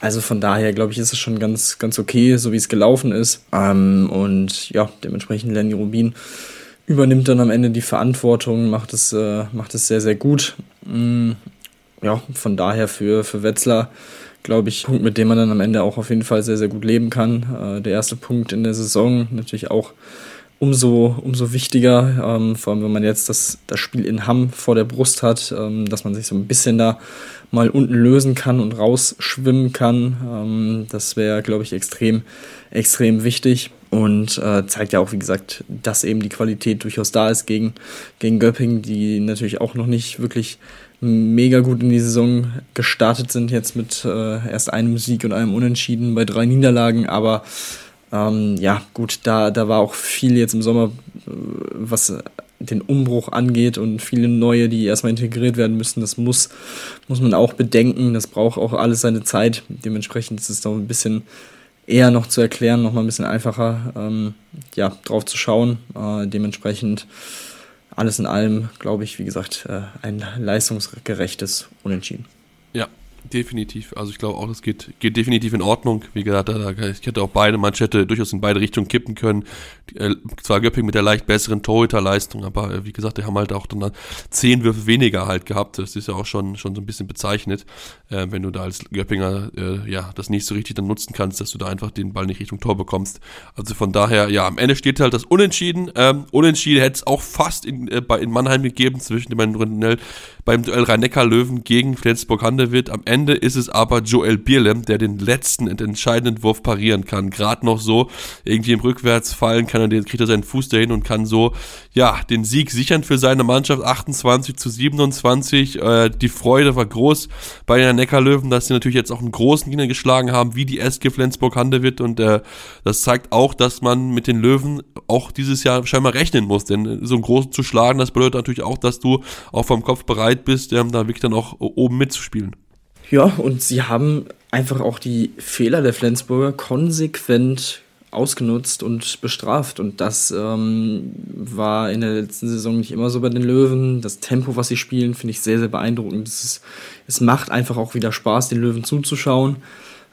Also von daher, glaube ich, ist es schon ganz, ganz okay, so wie es gelaufen ist. Ähm, und ja, dementsprechend Lenny Rubin übernimmt dann am Ende die Verantwortung, macht es, äh, macht es sehr, sehr gut. Ähm, ja, von daher für, für Wetzlar, glaube ich, Punkt, mit dem man dann am Ende auch auf jeden Fall sehr, sehr gut leben kann. Äh, der erste Punkt in der Saison, natürlich auch umso, umso wichtiger, ähm, vor allem wenn man jetzt das, das Spiel in Hamm vor der Brust hat, ähm, dass man sich so ein bisschen da mal unten lösen kann und rausschwimmen kann. Ähm, das wäre, glaube ich, extrem, extrem wichtig und äh, zeigt ja auch, wie gesagt, dass eben die Qualität durchaus da ist gegen, gegen Göpping, die natürlich auch noch nicht wirklich mega gut in die Saison gestartet sind, jetzt mit äh, erst einem Sieg und einem Unentschieden bei drei Niederlagen, aber ähm, ja, gut, da, da war auch viel jetzt im Sommer, äh, was den Umbruch angeht und viele neue, die erstmal integriert werden müssen. Das muss, muss man auch bedenken. Das braucht auch alles seine Zeit. Dementsprechend ist es noch ein bisschen eher noch zu erklären, noch mal ein bisschen einfacher ähm, ja, drauf zu schauen. Äh, dementsprechend alles in allem, glaube ich, wie gesagt, äh, ein leistungsgerechtes Unentschieden. Definitiv. Also ich glaube auch, es geht, geht definitiv in Ordnung. Wie gesagt, ich hätte auch beide Manschette durchaus in beide Richtungen kippen können. Äh, zwar Göpping mit der leicht besseren Torhüterleistung, aber äh, wie gesagt, die haben halt auch dann zehn Würfe weniger halt gehabt. Das ist ja auch schon, schon so ein bisschen bezeichnet, äh, wenn du da als Göppinger äh, ja das nicht so richtig dann nutzen kannst, dass du da einfach den Ball nicht Richtung Tor bekommst. Also von daher, ja, am Ende steht halt das Unentschieden. Ähm, Unentschieden hätte es auch fast in, äh, bei, in Mannheim gegeben zwischen dem Rundell beim Duell Rhein-Neckar-Löwen gegen Flensburg-Handewitt. Am Ende ist es aber Joel Bierlem, der den letzten entscheidenden Wurf parieren kann. Gerade noch so, irgendwie im Rückwärtsfallen kann er, den, kriegt er seinen Fuß dahin und kann so, ja, den Sieg sichern für seine Mannschaft. 28 zu 27. Äh, die Freude war groß bei den Neckar-Löwen, dass sie natürlich jetzt auch einen großen Gegner geschlagen haben, wie die SG Flensburg-Handewitt. Und äh, das zeigt auch, dass man mit den Löwen auch dieses Jahr scheinbar rechnen muss. Denn so einen großen zu schlagen, das bedeutet natürlich auch, dass du auch vom Kopf bereit bist, ähm, da wirklich dann auch oben mitzuspielen. Ja, und sie haben einfach auch die Fehler der Flensburger konsequent ausgenutzt und bestraft. Und das ähm, war in der letzten Saison nicht immer so bei den Löwen. Das Tempo, was sie spielen, finde ich sehr, sehr beeindruckend. Es, ist, es macht einfach auch wieder Spaß, den Löwen zuzuschauen.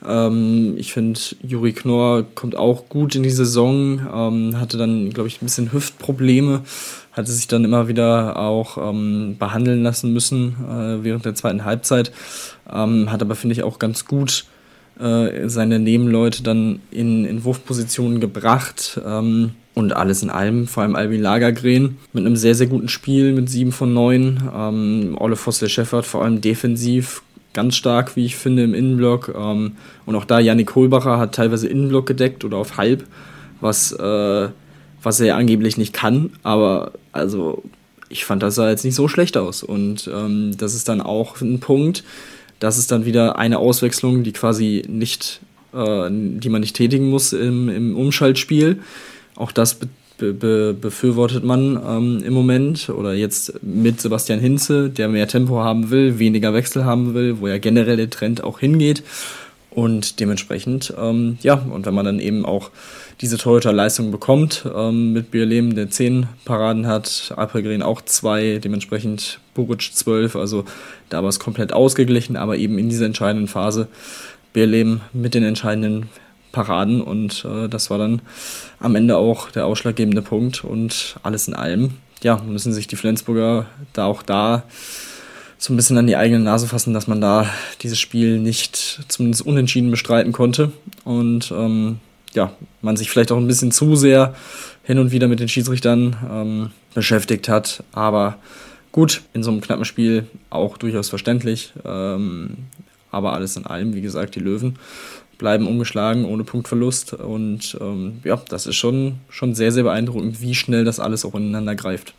Ähm, ich finde, Juri Knorr kommt auch gut in die Saison, ähm, hatte dann, glaube ich, ein bisschen Hüftprobleme, hatte sich dann immer wieder auch ähm, behandeln lassen müssen äh, während der zweiten Halbzeit, ähm, hat aber, finde ich, auch ganz gut äh, seine Nebenleute dann in, in Wurfpositionen gebracht. Ähm, und alles in allem, vor allem Albin Lagergren mit einem sehr, sehr guten Spiel mit 7 von 9. Ähm, Olle Fossler-Scheffert vor allem defensiv ganz stark, wie ich finde, im Innenblock. Ähm, und auch da, Yannick Kohlbacher hat teilweise Innenblock gedeckt oder auf halb, was, äh, was er angeblich nicht kann. Aber also, ich fand, das sah jetzt nicht so schlecht aus. Und ähm, das ist dann auch ein Punkt. Das ist dann wieder eine Auswechslung, die quasi nicht, äh, die man nicht tätigen muss im, im Umschaltspiel. Auch das be be befürwortet man ähm, im Moment oder jetzt mit Sebastian Hinze, der mehr Tempo haben will, weniger Wechsel haben will, wo ja generell der Trend auch hingeht. Und dementsprechend, ähm, ja, und wenn man dann eben auch diese Torhüter-Leistung bekommt, ähm, mit Bierlehm, der 10 Paraden hat, Alpregren auch 2, dementsprechend Buric 12, also da war es komplett ausgeglichen, aber eben in dieser entscheidenden Phase Bierlehm mit den entscheidenden Paraden und äh, das war dann am Ende auch der ausschlaggebende Punkt und alles in allem, ja, müssen sich die Flensburger da auch da so ein bisschen an die eigene Nase fassen, dass man da dieses Spiel nicht zumindest unentschieden bestreiten konnte und ähm, ja, man sich vielleicht auch ein bisschen zu sehr hin und wieder mit den Schiedsrichtern ähm, beschäftigt hat, aber gut, in so einem knappen Spiel auch durchaus verständlich, ähm, aber alles in allem, wie gesagt, die Löwen bleiben ungeschlagen ohne Punktverlust. Und ähm, ja, das ist schon, schon sehr, sehr beeindruckend, wie schnell das alles auch ineinander greift.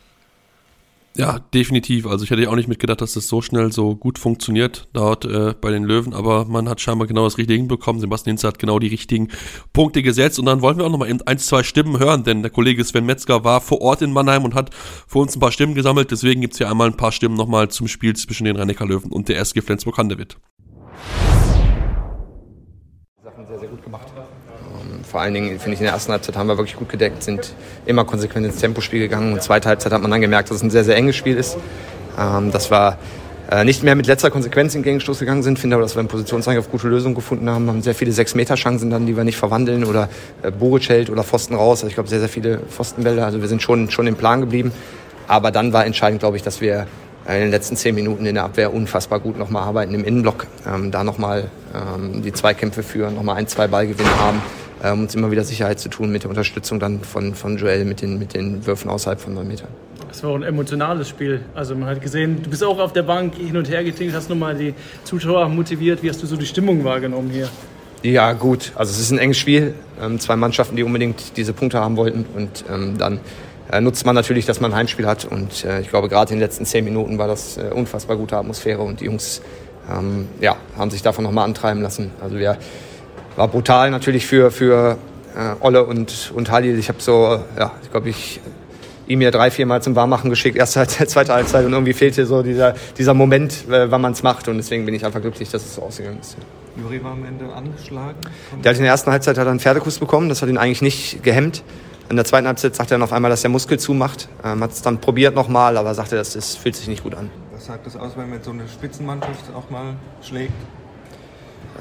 Ja, definitiv. Also ich hätte ja auch nicht mitgedacht, dass das so schnell so gut funktioniert dort äh, bei den Löwen, aber man hat scheinbar genau das Richtige hinbekommen. Sebastian Hinze hat genau die richtigen Punkte gesetzt und dann wollen wir auch nochmal ein, zwei Stimmen hören, denn der Kollege Sven Metzger war vor Ort in Mannheim und hat für uns ein paar Stimmen gesammelt. Deswegen gibt es hier einmal ein paar Stimmen nochmal zum Spiel zwischen den rhein löwen und der SG Flensburg-Handewitt sehr, sehr gut gemacht. Vor allen Dingen, finde ich, in der ersten Halbzeit haben wir wirklich gut gedeckt, sind immer konsequent ins Tempospiel gegangen. Und zweite Halbzeit hat man dann gemerkt, dass es ein sehr, sehr enges Spiel ist. Ähm, dass wir äh, nicht mehr mit letzter Konsequenz in Gegenstoß gegangen sind, finde aber, dass wir im Positionsangriff gute Lösungen gefunden haben. Haben sehr viele Sechs-Meter-Chancen dann, die wir nicht verwandeln oder äh, Boric hält oder Pfosten raus. Also ich glaube, sehr, sehr viele Pfostenbälle. Also wir sind schon, schon im Plan geblieben. Aber dann war entscheidend, glaube ich, dass wir in den letzten zehn Minuten in der Abwehr unfassbar gut nochmal arbeiten im Innenblock, ähm, da nochmal ähm, die Zweikämpfe führen, nochmal ein, zwei Ballgewinne haben, ähm, uns immer wieder Sicherheit zu tun mit der Unterstützung dann von, von Joel mit den, mit den Würfen außerhalb von neun Metern. Es war auch ein emotionales Spiel. Also man hat gesehen, du bist auch auf der Bank hin und her getingelt, hast nochmal die Zuschauer motiviert. Wie hast du so die Stimmung wahrgenommen hier? Ja, gut. Also es ist ein enges Spiel. Ähm, zwei Mannschaften, die unbedingt diese Punkte haben wollten. Und ähm, dann äh, nutzt man natürlich, dass man ein Heimspiel hat. Und äh, ich glaube, gerade in den letzten zehn Minuten war das äh, unfassbar gute Atmosphäre und die Jungs ähm, ja, haben sich davon nochmal antreiben lassen. Also ja, war brutal natürlich für, für äh, Olle und, und Halil. Ich habe so, ja, ich glaube, ich ihm ja drei, vier Mal zum Warmmachen geschickt, erste Halbzeit, zweite Halbzeit und irgendwie fehlte so dieser, dieser Moment, äh, wann man es macht und deswegen bin ich einfach glücklich, dass es so ausgegangen ist. Juri war am Ende angeschlagen? Der hat in der ersten Halbzeit hat einen Pferdekuss bekommen, das hat ihn eigentlich nicht gehemmt. In der zweiten Halbzeit sagt er dann auf einmal, dass der Muskel zumacht. Ähm, hat es dann probiert nochmal, aber sagte, das, das fühlt sich nicht gut an. Was sagt das aus, wenn man so eine Spitzenmannschaft auch mal schlägt?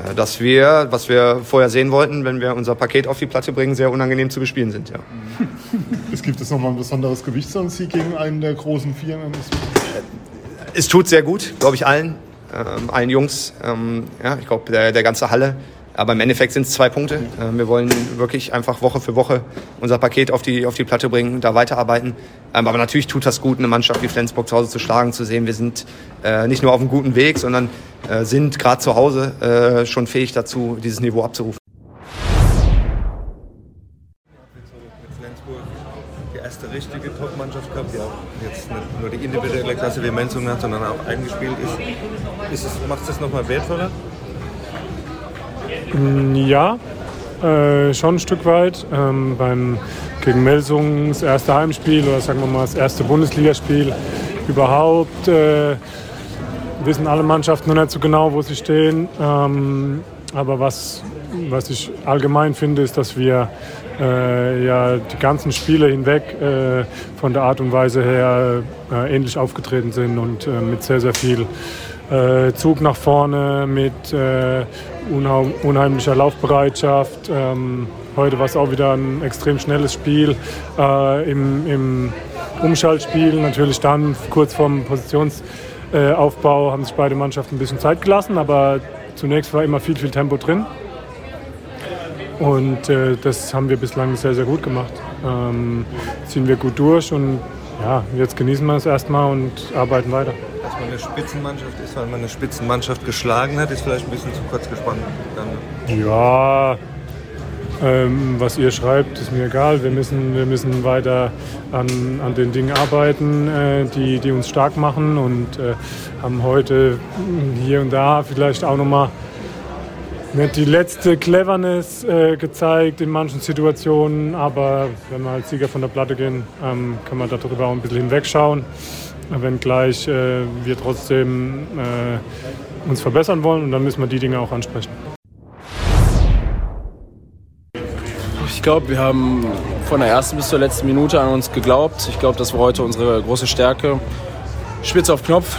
Äh, dass wir, was wir vorher sehen wollten, wenn wir unser Paket auf die Platte bringen, sehr unangenehm zu bespielen sind. Ja. Es gibt jetzt nochmal ein besonderes Gewicht, so ein Sieg gegen einen der großen Vier. Es tut sehr gut, glaube ich, allen, ähm, allen Jungs. Ähm, ja, ich glaube, der, der ganze Halle. Aber im Endeffekt sind es zwei Punkte. Äh, wir wollen wirklich einfach Woche für Woche unser Paket auf die, auf die Platte bringen, da weiterarbeiten. Ähm, aber natürlich tut das gut, eine Mannschaft wie Flensburg zu Hause zu schlagen, zu sehen, wir sind äh, nicht nur auf einem guten Weg, sondern äh, sind gerade zu Hause schon fähig dazu, dieses Niveau abzurufen. erste richtige Top-Mannschaft gehabt, die auch jetzt nicht nur die individuelle Klasse wie Menzung hat, sondern auch eingespielt ist. ist es, macht es das nochmal wertvoller? Ja, äh, schon ein Stück weit. Ähm, beim, gegen Melsung das erste Heimspiel oder sagen wir mal das erste Bundesligaspiel überhaupt. Äh, wissen alle Mannschaften noch nicht so genau, wo sie stehen. Ähm, aber was, was ich allgemein finde, ist, dass wir äh, ja die ganzen Spiele hinweg äh, von der Art und Weise her äh, ähnlich aufgetreten sind und äh, mit sehr, sehr viel äh, Zug nach vorne, mit äh, unheimlicher Laufbereitschaft. Ähm, heute war es auch wieder ein extrem schnelles Spiel im, im Umschaltspiel. Natürlich dann kurz vorm Positionsaufbau haben sich beide Mannschaften ein bisschen Zeit gelassen, aber zunächst war immer viel, viel Tempo drin. Und äh, das haben wir bislang sehr, sehr gut gemacht. Ähm, ziehen wir gut durch und ja, jetzt genießen wir es erstmal und arbeiten weiter. Dass man eine Spitzenmannschaft ist, weil man eine Spitzenmannschaft geschlagen hat, ist vielleicht ein bisschen zu kurz gespannt. Dann. Ja, ähm, was ihr schreibt, ist mir egal. Wir müssen, wir müssen weiter an, an den Dingen arbeiten, äh, die, die uns stark machen und äh, haben heute hier und da vielleicht auch nochmal nicht die letzte Cleverness äh, gezeigt in manchen Situationen, aber wenn wir als Sieger von der Platte gehen, ähm, kann man darüber auch ein bisschen hinwegschauen. Wenngleich äh, wir trotzdem äh, uns verbessern wollen und dann müssen wir die Dinge auch ansprechen. Ich glaube, wir haben von der ersten bis zur letzten Minute an uns geglaubt. Ich glaube, das war heute unsere große Stärke. Spitze auf Knopf.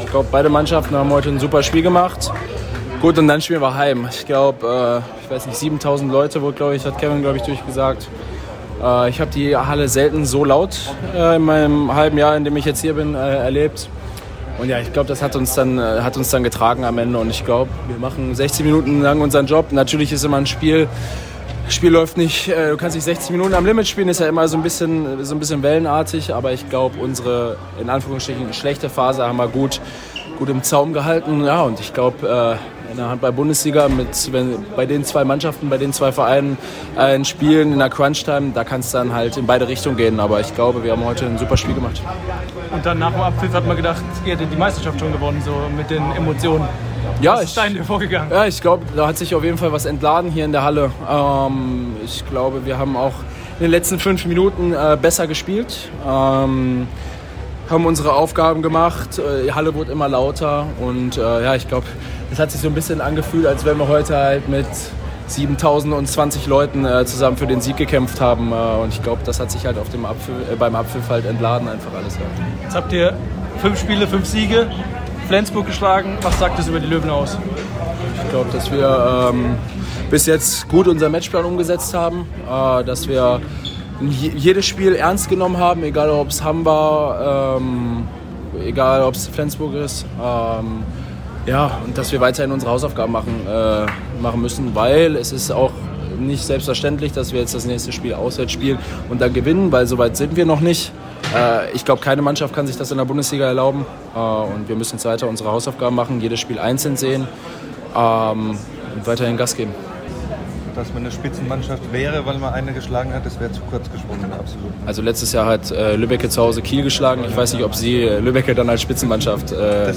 Ich glaube, beide Mannschaften haben heute ein super Spiel gemacht. Gut, und dann spielen wir heim. Ich glaube, äh, ich weiß nicht, 7000 Leute, wurde, glaube ich, hat Kevin, glaube ich, durchgesagt. Äh, ich habe die Halle selten so laut äh, in meinem halben Jahr, in dem ich jetzt hier bin, äh, erlebt. Und ja, ich glaube, das hat uns, dann, äh, hat uns dann getragen am Ende. Und ich glaube, wir machen 60 Minuten lang unseren Job. Natürlich ist immer ein Spiel, Spiel läuft nicht, äh, du kannst nicht 60 Minuten am Limit spielen, ist ja immer so ein bisschen, so ein bisschen wellenartig, aber ich glaube, unsere in Anführungsstrichen schlechte Phase haben wir gut, gut im Zaum gehalten. Ja, und ich glaube, in der Handball-Bundesliga mit wenn, bei den zwei Mannschaften, bei den zwei Vereinen ein Spielen in der Crunch-Time, da kann es dann halt in beide Richtungen gehen. Aber ich glaube, wir haben heute ein super Spiel gemacht. Und dann nach dem Abpfiff hat man gedacht, ihr hättet die Meisterschaft schon gewonnen, so mit den Emotionen. Ja, ich? Ja, ich glaube, da hat sich auf jeden Fall was entladen hier in der Halle. Ähm, ich glaube, wir haben auch in den letzten fünf Minuten äh, besser gespielt. Ähm, haben unsere Aufgaben gemacht, äh, die Halle wurde immer lauter und äh, ja, ich glaube, es hat sich so ein bisschen angefühlt, als wenn wir heute halt mit 7020 Leuten äh, zusammen für den Sieg gekämpft haben. Äh, und ich glaube, das hat sich halt auf dem Apfel, äh, beim Apfelfall halt entladen, einfach alles. Ja. Jetzt habt ihr fünf Spiele, fünf Siege, Flensburg geschlagen. Was sagt das über die Löwen aus? Ich glaube, dass wir ähm, bis jetzt gut unseren Matchplan umgesetzt haben, äh, dass wir jedes Spiel ernst genommen haben, egal ob es war, ähm, egal ob es Flensburg ist. Ähm, ja, und dass wir weiterhin unsere Hausaufgaben machen, äh, machen müssen, weil es ist auch nicht selbstverständlich, dass wir jetzt das nächste Spiel auswärts spielen und dann gewinnen, weil so weit sind wir noch nicht. Äh, ich glaube, keine Mannschaft kann sich das in der Bundesliga erlauben äh, und wir müssen jetzt weiter unsere Hausaufgaben machen, jedes Spiel einzeln sehen ähm, und weiterhin Gas geben dass man eine Spitzenmannschaft wäre, weil man eine geschlagen hat, das wäre zu kurz gesprungen, absolut. Also letztes Jahr hat äh, Lübbecke zu Hause Kiel geschlagen. Ich weiß nicht, ob Sie äh, Lübbecke dann als Spitzenmannschaft äh,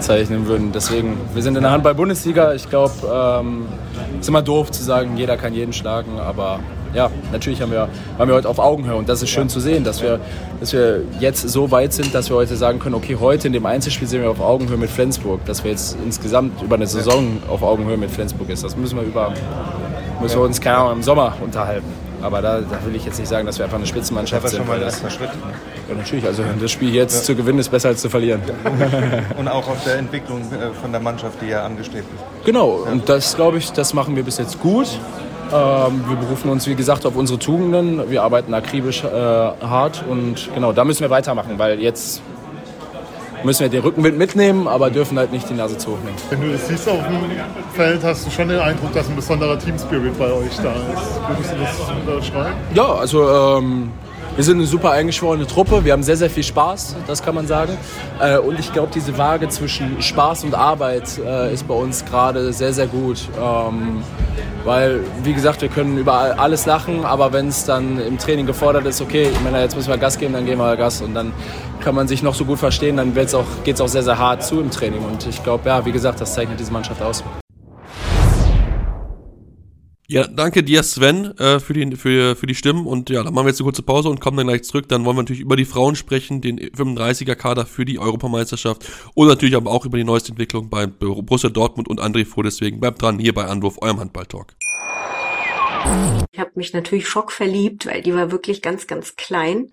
zeichnen würden. Deswegen, wir sind in der Handball-Bundesliga. Ich glaube, ähm, es ist immer doof zu sagen, jeder kann jeden schlagen, aber ja, natürlich haben wir, waren wir heute auf Augenhöhe und das ist schön zu sehen, dass wir, dass wir jetzt so weit sind, dass wir heute sagen können, okay, heute in dem Einzelspiel sind wir auf Augenhöhe mit Flensburg, dass wir jetzt insgesamt über eine Saison auf Augenhöhe mit Flensburg ist. Das müssen wir über müssen wir uns keine Ahnung, im Sommer unterhalten. Aber da, da, will ich jetzt nicht sagen, dass wir einfach eine Spitzenmannschaft das sind. schon mal ein erster Schritt. Ja, natürlich. Also das Spiel jetzt ja. zu gewinnen ist besser als zu verlieren. Und auch auf der Entwicklung äh, von der Mannschaft, die ja angestrebt ist. Genau. Ja. Und das, glaube ich, das machen wir bis jetzt gut. Ähm, wir berufen uns, wie gesagt, auf unsere Tugenden. Wir arbeiten akribisch äh, hart und genau, da müssen wir weitermachen, weil jetzt müssen wir den Rückenwind mitnehmen, aber dürfen halt nicht die Nase zu hoch nehmen. Wenn du das siehst auf dem Feld, hast du schon den Eindruck, dass ein besonderer Teamspirit bei euch da ist. Würdest du das unterschreiben? Ja, also ähm, wir sind eine super eingeschworene Truppe. Wir haben sehr, sehr viel Spaß, das kann man sagen. Äh, und ich glaube, diese Waage zwischen Spaß und Arbeit äh, ist bei uns gerade sehr, sehr gut. Ähm, weil, wie gesagt, wir können über alles lachen, aber wenn es dann im Training gefordert ist, okay, ich meine, jetzt müssen wir Gas geben, dann geben wir Gas und dann kann man sich noch so gut verstehen, dann geht es auch, auch sehr, sehr hart zu im Training. Und ich glaube, ja, wie gesagt, das zeichnet diese Mannschaft aus. Ja, danke dir, Sven, äh, für, die, für, für die Stimmen. Und ja, dann machen wir jetzt eine kurze Pause und kommen dann gleich zurück. Dann wollen wir natürlich über die Frauen sprechen, den 35er-Kader für die Europameisterschaft und natürlich aber auch über die neueste Entwicklung bei Borussia Dortmund und André Voh. Deswegen bleibt dran hier bei Anwurf, eurem Handball-Talk. Ich habe mich natürlich schockverliebt, weil die war wirklich ganz, ganz klein.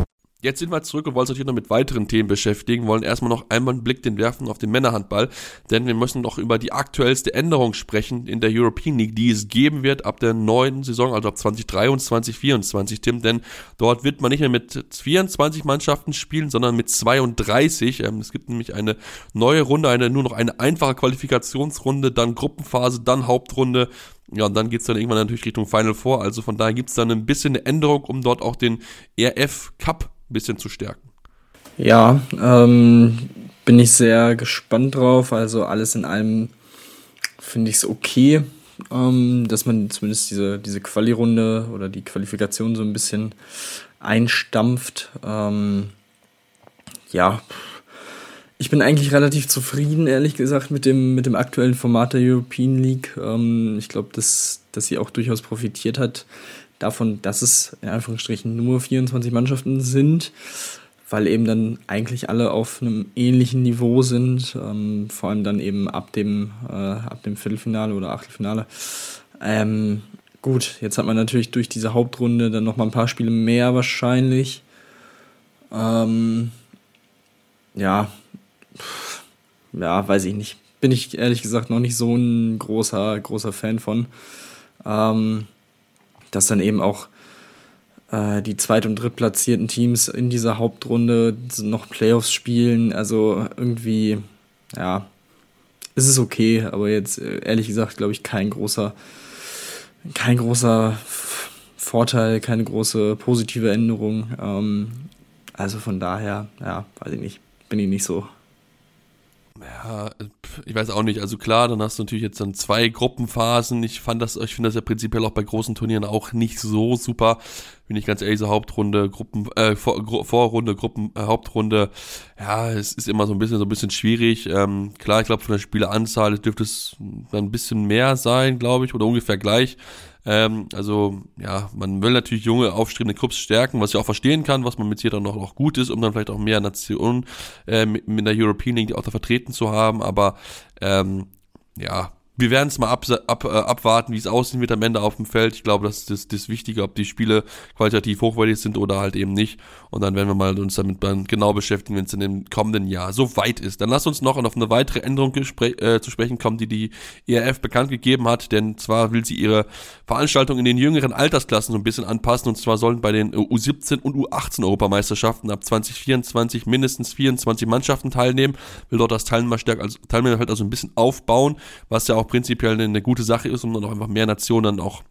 Jetzt sind wir zurück und wollen uns natürlich noch mit weiteren Themen beschäftigen, wollen erstmal noch einmal einen Blick den werfen auf den Männerhandball, denn wir müssen noch über die aktuellste Änderung sprechen in der European League, die es geben wird ab der neuen Saison, also ab 2023, 2024, Tim, denn dort wird man nicht mehr mit 24 Mannschaften spielen, sondern mit 32. Ähm, es gibt nämlich eine neue Runde, eine nur noch eine einfache Qualifikationsrunde, dann Gruppenphase, dann Hauptrunde, ja, und dann geht's dann irgendwann natürlich Richtung Final Four. Also von daher gibt's dann ein bisschen eine Änderung, um dort auch den RF Cup ein bisschen zu stärken. Ja, ähm, bin ich sehr gespannt drauf. Also alles in allem finde ich es okay, ähm, dass man zumindest diese, diese Quali-Runde oder die Qualifikation so ein bisschen einstampft. Ähm, ja, ich bin eigentlich relativ zufrieden, ehrlich gesagt, mit dem, mit dem aktuellen Format der European League. Ähm, ich glaube, dass, dass sie auch durchaus profitiert hat davon, dass es in Anführungsstrichen nur 24 Mannschaften sind, weil eben dann eigentlich alle auf einem ähnlichen Niveau sind, ähm, vor allem dann eben ab dem, äh, ab dem Viertelfinale oder Achtelfinale. Ähm, gut, jetzt hat man natürlich durch diese Hauptrunde dann nochmal ein paar Spiele mehr wahrscheinlich. Ähm, ja, ja, weiß ich nicht. Bin ich ehrlich gesagt noch nicht so ein großer, großer Fan von. Ähm, dass dann eben auch äh, die zweit- und drittplatzierten Teams in dieser Hauptrunde noch Playoffs spielen. Also irgendwie, ja, ist es okay, aber jetzt äh, ehrlich gesagt, glaube ich, kein großer, kein großer Vorteil, keine große positive Änderung. Ähm, also von daher, ja, weiß ich nicht, bin ich nicht so ja, ich weiß auch nicht. Also klar, dann hast du natürlich jetzt dann zwei Gruppenphasen. Ich fand das, ich finde das ja prinzipiell auch bei großen Turnieren auch nicht so super. Bin ich ganz ehrlich, so Hauptrunde, Gruppen, äh, Vor, Vorrunde, Gruppen, äh, Hauptrunde. Ja, es ist immer so ein bisschen, so ein bisschen schwierig. Ähm, klar, ich glaube von der Spieleranzahl dürfte es dann ein bisschen mehr sein, glaube ich, oder ungefähr gleich. Ähm, also, ja, man will natürlich junge, aufstrebende Clubs stärken, was ich auch verstehen kann, was man mit hier dann noch, noch gut ist, um dann vielleicht auch mehr Nationen äh, mit, mit der European League auch da vertreten zu haben. Aber ähm, ja, wir werden es mal ab, ab, äh, abwarten, wie es aussehen wird am Ende auf dem Feld. Ich glaube, das ist das, das Wichtige, ob die Spiele qualitativ hochwertig sind oder halt eben nicht. Und dann werden wir mal uns damit genau beschäftigen, wenn es in dem kommenden Jahr so weit ist. Dann lass uns noch auf eine weitere Änderung äh, zu sprechen kommen, die die ERF bekannt gegeben hat. Denn zwar will sie ihre Veranstaltung in den jüngeren Altersklassen so ein bisschen anpassen. Und zwar sollen bei den U17 und U18 Europameisterschaften ab 2024 mindestens 24 Mannschaften teilnehmen. Will dort das also Teilnehmerfeld also ein bisschen aufbauen, was ja auch prinzipiell eine, eine gute Sache ist, um dann auch einfach mehr Nationen dann auch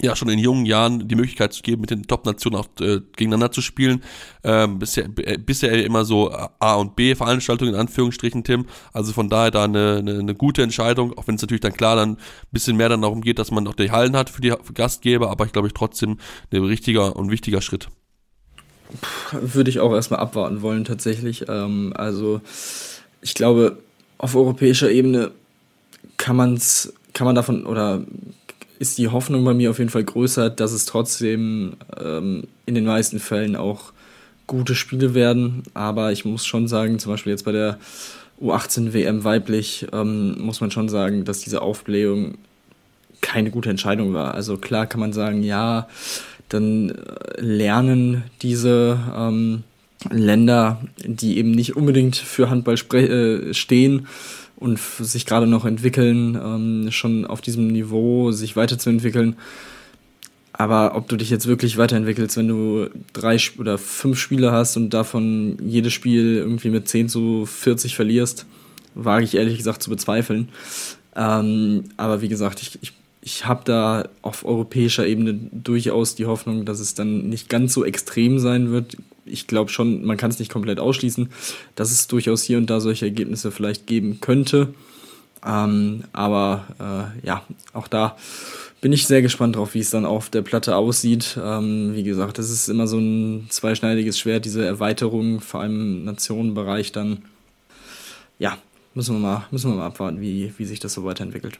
ja schon in jungen Jahren die Möglichkeit zu geben, mit den Top-Nationen auch äh, gegeneinander zu spielen. Ähm, bisher, äh, bisher immer so A und B Veranstaltungen in Anführungsstrichen, Tim. Also von daher da eine, eine, eine gute Entscheidung, auch wenn es natürlich dann klar dann ein bisschen mehr dann darum geht, dass man auch die Hallen hat für die Gastgeber, aber ich glaube ich trotzdem ein richtiger und wichtiger Schritt. Würde ich auch erstmal abwarten wollen tatsächlich. Ähm, also ich glaube, auf europäischer Ebene kann man's, kann man davon oder ist die Hoffnung bei mir auf jeden Fall größer, dass es trotzdem ähm, in den meisten Fällen auch gute Spiele werden. Aber ich muss schon sagen, zum Beispiel jetzt bei der U18 WM weiblich, ähm, muss man schon sagen, dass diese Aufblähung keine gute Entscheidung war. Also klar kann man sagen, ja, dann äh, lernen diese ähm, Länder, die eben nicht unbedingt für Handball äh, stehen und sich gerade noch entwickeln, ähm, schon auf diesem Niveau sich weiterzuentwickeln. Aber ob du dich jetzt wirklich weiterentwickelst, wenn du drei oder fünf Spiele hast und davon jedes Spiel irgendwie mit 10 zu 40 verlierst, wage ich ehrlich gesagt zu bezweifeln. Ähm, aber wie gesagt, ich, ich ich habe da auf europäischer Ebene durchaus die Hoffnung, dass es dann nicht ganz so extrem sein wird. Ich glaube schon, man kann es nicht komplett ausschließen, dass es durchaus hier und da solche Ergebnisse vielleicht geben könnte. Ähm, aber äh, ja, auch da bin ich sehr gespannt drauf, wie es dann auf der Platte aussieht. Ähm, wie gesagt, das ist immer so ein zweischneidiges Schwert, diese Erweiterung, vor allem im Nationenbereich dann. Ja, müssen wir mal, müssen wir mal abwarten, wie, wie sich das so weiterentwickelt.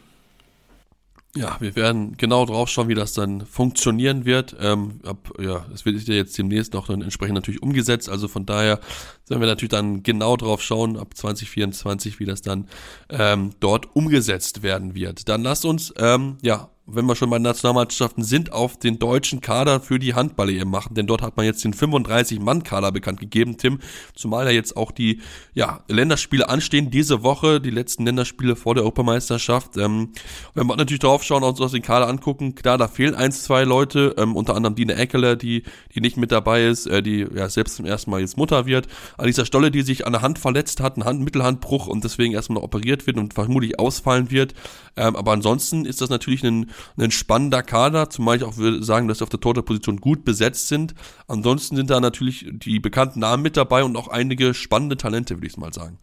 Ja, wir werden genau drauf schauen, wie das dann funktionieren wird. Ähm, ab, ja, es wird ja jetzt demnächst noch dann entsprechend natürlich umgesetzt. Also von daher werden wir natürlich dann genau drauf schauen, ab 2024, wie das dann ähm, dort umgesetzt werden wird. Dann lasst uns ähm, ja wenn wir schon bei Nationalmannschaften sind, auf den deutschen Kader für die Handball-EM machen, denn dort hat man jetzt den 35-Mann-Kader bekannt gegeben, Tim, zumal ja jetzt auch die ja, Länderspiele anstehen diese Woche, die letzten Länderspiele vor der Europameisterschaft. Ähm, wenn wir natürlich drauf schauen und uns den Kader angucken, klar, da fehlen eins, zwei Leute, ähm, unter anderem Dine Eckeler, die, die nicht mit dabei ist, äh, die ja selbst zum ersten Mal jetzt Mutter wird. Alisa Stolle, die sich an der Hand verletzt hat, einen Hand Mittelhandbruch und deswegen erstmal operiert wird und vermutlich ausfallen wird. Ähm, aber ansonsten ist das natürlich ein, ein spannender Kader, zumal ich auch würde sagen, dass sie auf der Torhüterposition gut besetzt sind. Ansonsten sind da natürlich die bekannten Namen mit dabei und auch einige spannende Talente, würde ich mal sagen.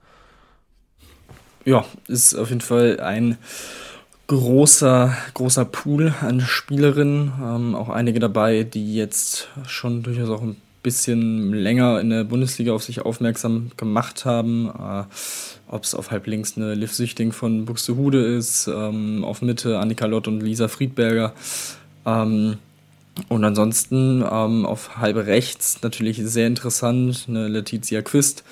Ja, ist auf jeden Fall ein großer, großer Pool an Spielerinnen. Ähm, auch einige dabei, die jetzt schon durchaus auch ein bisschen länger in der Bundesliga auf sich aufmerksam gemacht haben. Äh, ob es auf halb links eine Liv Süchting von Buxtehude ist, ähm, auf Mitte Annika Lott und Lisa Friedberger. Ähm, und ansonsten ähm, auf halb rechts natürlich sehr interessant eine Letizia Quist,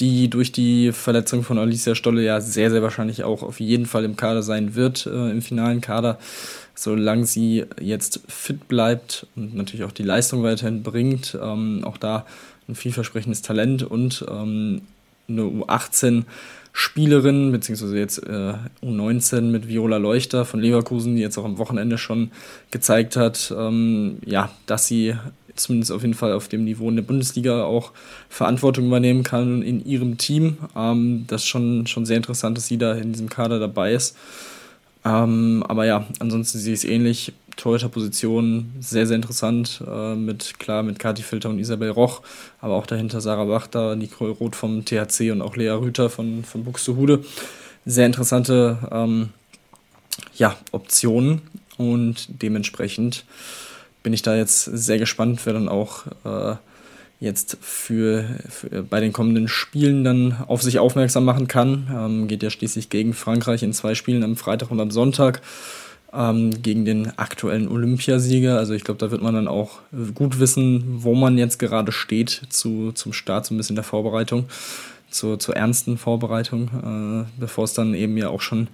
die durch die Verletzung von Alicia Stolle ja sehr, sehr wahrscheinlich auch auf jeden Fall im Kader sein wird, äh, im finalen Kader, solange sie jetzt fit bleibt und natürlich auch die Leistung weiterhin bringt. Ähm, auch da ein vielversprechendes Talent und ähm, eine U18 Spielerin, beziehungsweise jetzt äh, U19 mit Viola Leuchter von Leverkusen, die jetzt auch am Wochenende schon gezeigt hat, ähm, ja, dass sie zumindest auf jeden Fall auf dem Niveau in der Bundesliga auch Verantwortung übernehmen kann in ihrem Team. Ähm, das ist schon, schon sehr interessant, dass sie da in diesem Kader dabei ist. Ähm, aber ja, ansonsten sehe ich es ähnlich. Torhüter-Position sehr, sehr interessant. Äh, mit, klar, mit Kati Filter und Isabel Roch, aber auch dahinter Sarah Wachter, Nicole Roth vom THC und auch Lea Rüther von, von Buxtehude. Sehr interessante ähm, ja, Optionen und dementsprechend bin ich da jetzt sehr gespannt, wer dann auch äh, jetzt für, für, bei den kommenden Spielen dann auf sich aufmerksam machen kann. Ähm, geht ja schließlich gegen Frankreich in zwei Spielen am Freitag und am Sonntag ähm, gegen den aktuellen Olympiasieger. Also ich glaube, da wird man dann auch gut wissen, wo man jetzt gerade steht zu, zum Start, so ein bisschen der Vorbereitung, zur, zur ernsten Vorbereitung, äh, bevor es dann eben ja auch schon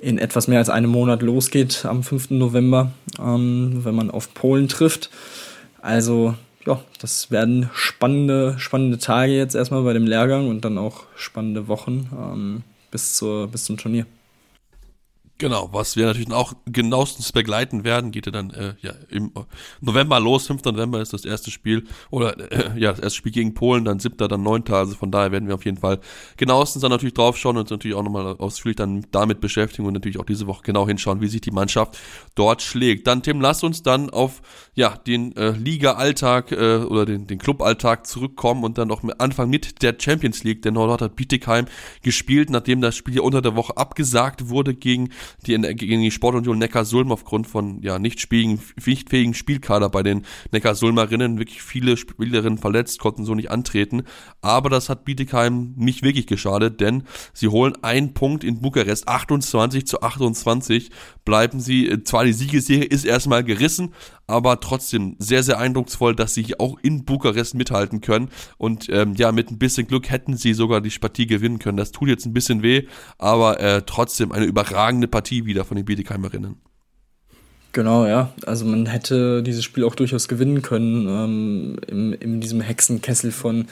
in etwas mehr als einem Monat losgeht am 5. November, ähm, wenn man auf Polen trifft. Also ja, das werden spannende, spannende Tage jetzt erstmal bei dem Lehrgang und dann auch spannende Wochen ähm, bis, zur, bis zum Turnier. Genau, was wir natürlich auch genauestens begleiten werden, geht ja dann äh, ja, im November los. 5. November ist das erste Spiel oder äh, ja, das erste Spiel gegen Polen, dann 7., dann 9. Also von daher werden wir auf jeden Fall genauestens dann natürlich drauf schauen und uns natürlich auch nochmal ausführlich dann damit beschäftigen und natürlich auch diese Woche genau hinschauen, wie sich die Mannschaft dort schlägt. Dann, Tim, lass uns dann auf ja, den äh, Liga-Alltag äh, oder den, den Club-Alltag zurückkommen und dann noch anfangen mit der Champions League. Denn dort hat Bietigheim gespielt, nachdem das Spiel unter der Woche abgesagt wurde gegen die in, gegen die Sportunion Neckar-Sulm aufgrund von ja nicht, spieligen, nicht fähigen Spielkader bei den Neckar-Sulmerinnen wirklich viele Spielerinnen verletzt, konnten so nicht antreten. Aber das hat Bietigheim nicht wirklich geschadet, denn sie holen einen Punkt in Bukarest, 28 zu 28, bleiben sie, äh, zwar die Siegesserie ist erstmal gerissen, aber trotzdem sehr, sehr eindrucksvoll, dass sie auch in Bukarest mithalten können. Und ähm, ja, mit ein bisschen Glück hätten sie sogar die Partie gewinnen können. Das tut jetzt ein bisschen weh, aber äh, trotzdem eine überragende Partie wieder von den Bietigheimerinnen. Genau, ja. Also man hätte dieses Spiel auch durchaus gewinnen können ähm, in, in diesem Hexenkessel von,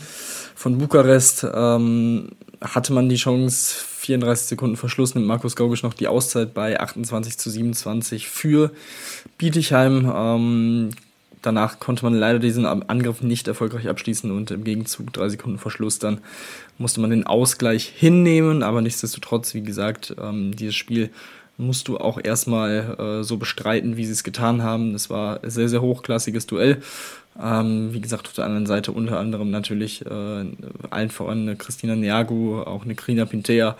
von Bukarest. Ähm, hatte man die Chance, 34 Sekunden Verschluss nimmt Markus Gaugisch noch die Auszeit bei 28 zu 27 für Bietigheim. Ähm, danach konnte man leider diesen Angriff nicht erfolgreich abschließen und im Gegenzug drei Sekunden Verschluss dann musste man den Ausgleich hinnehmen, aber nichtsdestotrotz, wie gesagt, ähm, dieses Spiel musst du auch erstmal äh, so bestreiten, wie sie es getan haben. Das war ein sehr, sehr hochklassiges Duell. Ähm, wie gesagt, auf der anderen Seite unter anderem natürlich äh, allen voran eine Christina Neagu, auch eine Krina Pintea,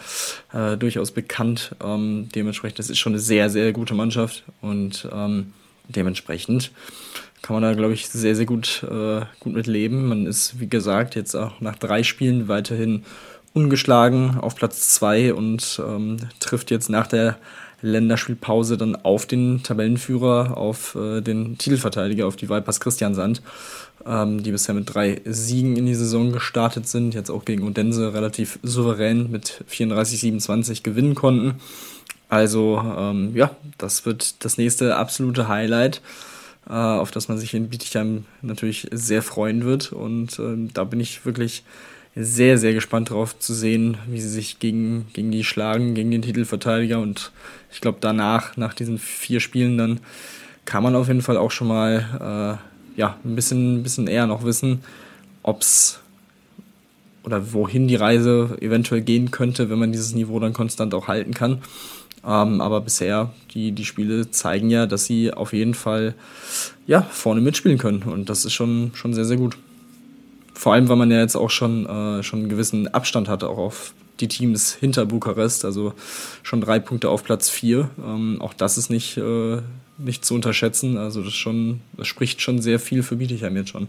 äh, durchaus bekannt. Ähm, dementsprechend, das ist schon eine sehr, sehr gute Mannschaft und ähm, dementsprechend kann man da, glaube ich, sehr, sehr gut, äh, gut mit leben. Man ist, wie gesagt, jetzt auch nach drei Spielen weiterhin ungeschlagen auf Platz zwei und ähm, trifft jetzt nach der Länderspielpause dann auf den Tabellenführer, auf äh, den Titelverteidiger, auf die Vipers Christian Sand, ähm, die bisher mit drei Siegen in die Saison gestartet sind, jetzt auch gegen Odense relativ souverän mit 34-27 gewinnen konnten. Also ähm, ja, das wird das nächste absolute Highlight, äh, auf das man sich in Bietigheim natürlich sehr freuen wird. Und äh, da bin ich wirklich sehr, sehr gespannt drauf zu sehen, wie sie sich gegen, gegen die schlagen, gegen den Titelverteidiger. Und ich glaube, danach, nach diesen vier Spielen, dann kann man auf jeden Fall auch schon mal äh, ja, ein bisschen, bisschen eher noch wissen, ob es oder wohin die Reise eventuell gehen könnte, wenn man dieses Niveau dann konstant auch halten kann. Ähm, aber bisher, die, die Spiele zeigen ja, dass sie auf jeden Fall ja, vorne mitspielen können. Und das ist schon, schon sehr, sehr gut. Vor allem, weil man ja jetzt auch schon, äh, schon einen gewissen Abstand hatte, auch auf die Teams hinter Bukarest, also schon drei Punkte auf Platz vier. Ähm, auch das ist nicht, äh, nicht zu unterschätzen. Also das schon, das spricht schon sehr viel für Bietigheim jetzt schon.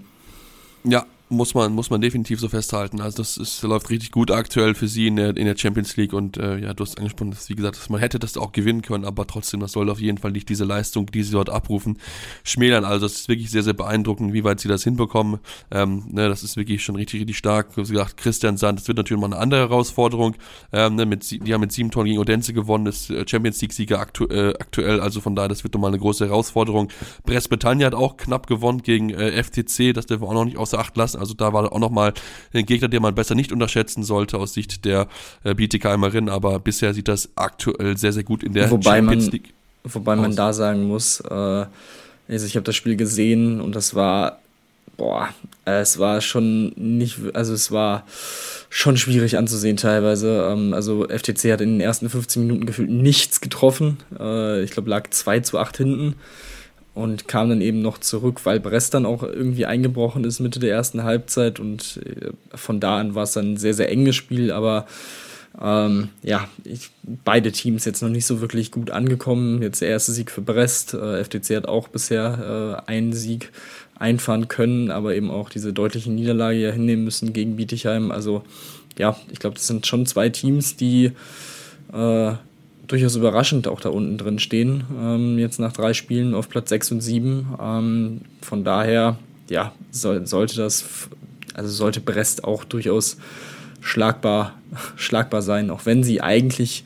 Ja, muss man, muss man definitiv so festhalten. Also das ist, läuft richtig gut aktuell für sie in der, in der Champions League und äh, ja, du hast angesprochen, dass, wie gesagt, dass man hätte das auch gewinnen können, aber trotzdem, das soll auf jeden Fall nicht diese Leistung, die sie dort abrufen, schmälern. Also das ist wirklich sehr, sehr beeindruckend, wie weit sie das hinbekommen. Ähm, ne, das ist wirklich schon richtig, richtig stark. Wie gesagt, Christian Sand, das wird natürlich mal eine andere Herausforderung. Ähm, ne, mit, die haben mit sieben Toren gegen Odense gewonnen, ist äh, Champions League-Sieger aktu äh, aktuell, also von daher, das wird nochmal eine große Herausforderung. Brest-Bretagne hat auch knapp gewonnen gegen äh, FTC, das dürfen wir auch noch nicht außer Acht lassen. Also da war auch noch mal ein Gegner, den man besser nicht unterschätzen sollte aus Sicht der äh, Bietigheimerin, aber bisher sieht das aktuell sehr, sehr gut in der wobei Champions man, League Wobei aus. man da sagen muss, äh, also ich habe das Spiel gesehen und das war, boah, es war schon nicht, also es war schon schwierig anzusehen teilweise. Ähm, also FTC hat in den ersten 15 Minuten gefühlt nichts getroffen. Äh, ich glaube, lag 2 zu 8 hinten und kam dann eben noch zurück, weil Brest dann auch irgendwie eingebrochen ist Mitte der ersten Halbzeit und äh, von da an war es dann ein sehr, sehr enges Spiel, aber ähm, ja, ich, beide Teams jetzt noch nicht so wirklich gut angekommen. Jetzt der erste Sieg für Brest. Äh, FTC hat auch bisher äh, einen Sieg einfahren können, aber eben auch diese deutliche Niederlage ja hinnehmen müssen gegen Bietigheim. Also ja, ich glaube, das sind schon zwei Teams, die äh, durchaus überraschend auch da unten drin stehen. Ähm, jetzt nach drei Spielen auf Platz 6 und 7. Ähm, von daher, ja, soll, sollte das, also sollte Brest auch durchaus schlagbar, schlagbar sein, auch wenn sie eigentlich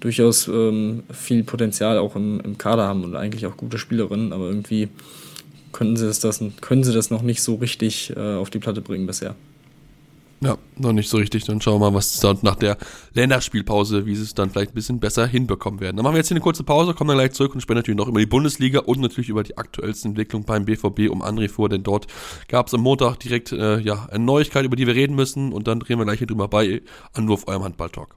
durchaus ähm, viel Potenzial auch im, im Kader haben und eigentlich auch gute Spielerinnen, aber irgendwie können sie das, können sie das noch nicht so richtig äh, auf die Platte bringen bisher. Ja, noch nicht so richtig. Dann schauen wir mal, was dann nach der Länderspielpause, wie sie es dann vielleicht ein bisschen besser hinbekommen werden. Dann machen wir jetzt hier eine kurze Pause, kommen dann gleich zurück und sprechen natürlich noch über die Bundesliga und natürlich über die aktuellsten Entwicklungen beim BVB um André vor, denn dort gab es am Montag direkt äh, ja, eine Neuigkeit, über die wir reden müssen und dann drehen wir gleich hier drüber bei Anwurf eurem Handball-Talk.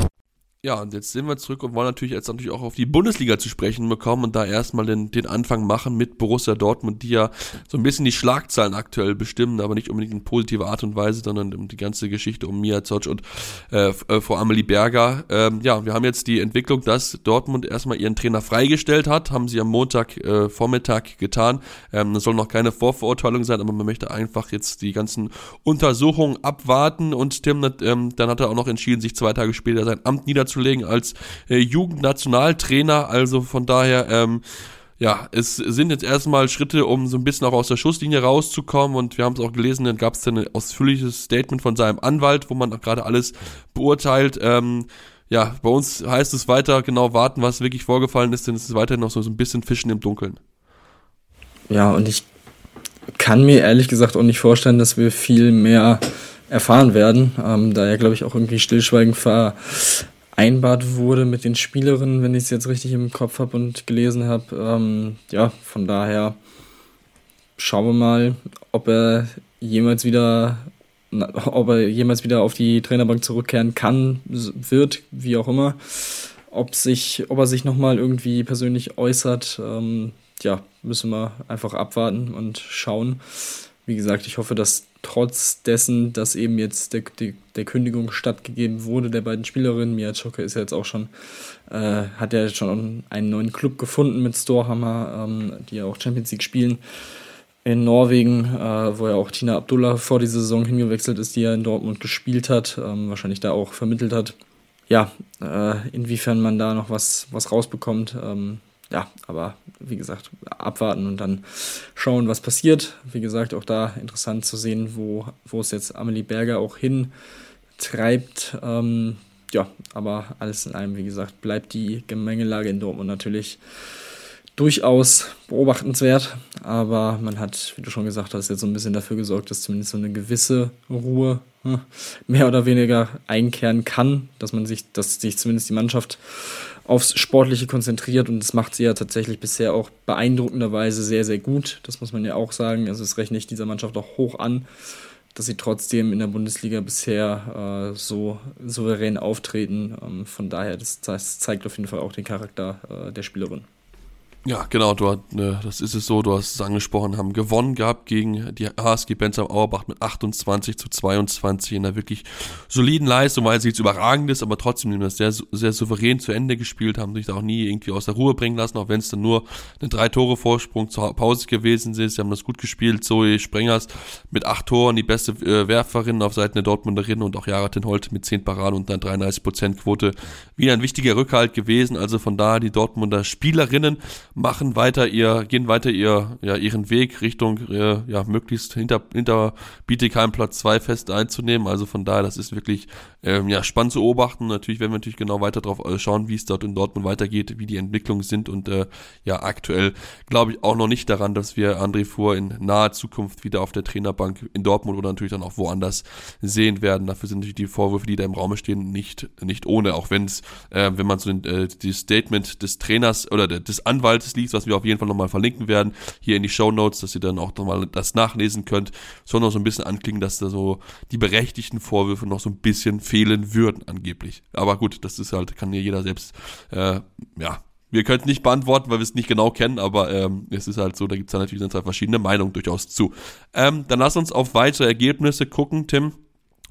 Ja, und jetzt sind wir zurück und wollen natürlich jetzt natürlich auch auf die Bundesliga zu sprechen bekommen und da erstmal den, den Anfang machen mit Borussia Dortmund, die ja so ein bisschen die Schlagzeilen aktuell bestimmen, aber nicht unbedingt in positiver Art und Weise, sondern um die ganze Geschichte um Mia Zoc und äh, äh, vor Amelie Berger. Ähm, ja, wir haben jetzt die Entwicklung, dass Dortmund erstmal ihren Trainer freigestellt hat, haben sie am Montag äh, Vormittag getan. Ähm, das soll noch keine Vorverurteilung sein, aber man möchte einfach jetzt die ganzen Untersuchungen abwarten und Tim, ähm, dann hat er auch noch entschieden, sich zwei Tage später sein Amt niederzulegen niederzulegen als äh, Jugendnationaltrainer. Also von daher, ähm, ja, es sind jetzt erstmal Schritte, um so ein bisschen auch aus der Schusslinie rauszukommen. Und wir haben es auch gelesen, dann gab es ein ausführliches Statement von seinem Anwalt, wo man auch gerade alles beurteilt. Ähm, ja, bei uns heißt es weiter genau warten, was wirklich vorgefallen ist, denn es ist weiterhin noch so, so ein bisschen Fischen im Dunkeln. Ja, und ich kann mir ehrlich gesagt auch nicht vorstellen, dass wir viel mehr erfahren werden, ähm, da ja, glaube ich, auch irgendwie stillschweigend ver vereinbart wurde mit den Spielerinnen, wenn ich es jetzt richtig im Kopf habe und gelesen habe. Ähm, ja, von daher schauen wir mal, ob er jemals wieder ob er jemals wieder auf die Trainerbank zurückkehren kann, wird, wie auch immer. Ob, sich, ob er sich nochmal irgendwie persönlich äußert, ähm, ja, müssen wir einfach abwarten und schauen. Wie gesagt, ich hoffe, dass trotz dessen, dass eben jetzt der, der, der Kündigung stattgegeben wurde der beiden Spielerinnen, Mia Choke ist ja jetzt auch schon, äh, hat ja schon einen neuen Club gefunden mit Storhammer, ähm, die ja auch Champions League spielen in Norwegen, äh, wo ja auch Tina Abdullah vor die Saison hingewechselt ist, die ja in Dortmund gespielt hat, ähm, wahrscheinlich da auch vermittelt hat. Ja, äh, inwiefern man da noch was, was rausbekommt, ähm, ja, aber wie gesagt, abwarten und dann schauen, was passiert. Wie gesagt, auch da interessant zu sehen, wo, wo es jetzt Amelie Berger auch hin treibt. Ähm, ja, aber alles in allem, wie gesagt, bleibt die Gemengelage in Dortmund natürlich durchaus beobachtenswert. Aber man hat, wie du schon gesagt hast, jetzt so ein bisschen dafür gesorgt, dass zumindest so eine gewisse Ruhe hm, mehr oder weniger einkehren kann, dass man sich, dass sich zumindest die Mannschaft aufs Sportliche konzentriert und das macht sie ja tatsächlich bisher auch beeindruckenderweise sehr, sehr gut. Das muss man ja auch sagen. Also es rechne ich dieser Mannschaft auch hoch an, dass sie trotzdem in der Bundesliga bisher äh, so souverän auftreten. Ähm, von daher, das, das, zeigt auf jeden Fall auch den Charakter äh, der Spielerin. Ja, genau, du, ne, das ist es so, du hast es angesprochen, haben gewonnen gehabt gegen die HSG Bensam Auerbach mit 28 zu 22 in einer wirklich soliden Leistung, weil sie jetzt überragend ist, aber trotzdem das sehr, sehr souverän zu Ende gespielt, haben sich da auch nie irgendwie aus der Ruhe bringen lassen, auch wenn es dann nur eine drei Tore Vorsprung zur Pause gewesen ist. Sie haben das gut gespielt. Zoe Sprengers mit acht Toren, die beste äh, Werferin auf Seiten der Dortmunderin und auch Jara Holt mit zehn Paraden und dann 33 Prozent Quote. Wieder ein wichtiger Rückhalt gewesen. Also von daher die Dortmunder Spielerinnen machen weiter ihr, gehen weiter ihr, ja, ihren Weg Richtung, äh, ja, möglichst hinter, hinter Bietigheim Platz 2 fest einzunehmen. Also von daher, das ist wirklich, ähm, ja, spannend zu beobachten. Natürlich werden wir natürlich genau weiter drauf äh, schauen, wie es dort in Dortmund weitergeht, wie die Entwicklungen sind und, äh, ja, aktuell glaube ich auch noch nicht daran, dass wir André Fuhr in naher Zukunft wieder auf der Trainerbank in Dortmund oder natürlich dann auch woanders sehen werden. Dafür sind natürlich die Vorwürfe, die da im Raum stehen, nicht, nicht ohne, auch wenn es, äh, wenn man so den, äh, die Statement des Trainers oder des Anwalts Inhaltes liest, was wir auf jeden Fall nochmal verlinken werden, hier in die Show Notes, dass ihr dann auch nochmal das nachlesen könnt, soll noch so ein bisschen anklingen, dass da so die berechtigten Vorwürfe noch so ein bisschen fehlen würden, angeblich. Aber gut, das ist halt, kann ja jeder selbst, äh, ja, wir können es nicht beantworten, weil wir es nicht genau kennen, aber ähm, es ist halt so, da gibt es natürlich zwei verschiedene Meinungen durchaus zu. Ähm, dann lass uns auf weitere Ergebnisse gucken, Tim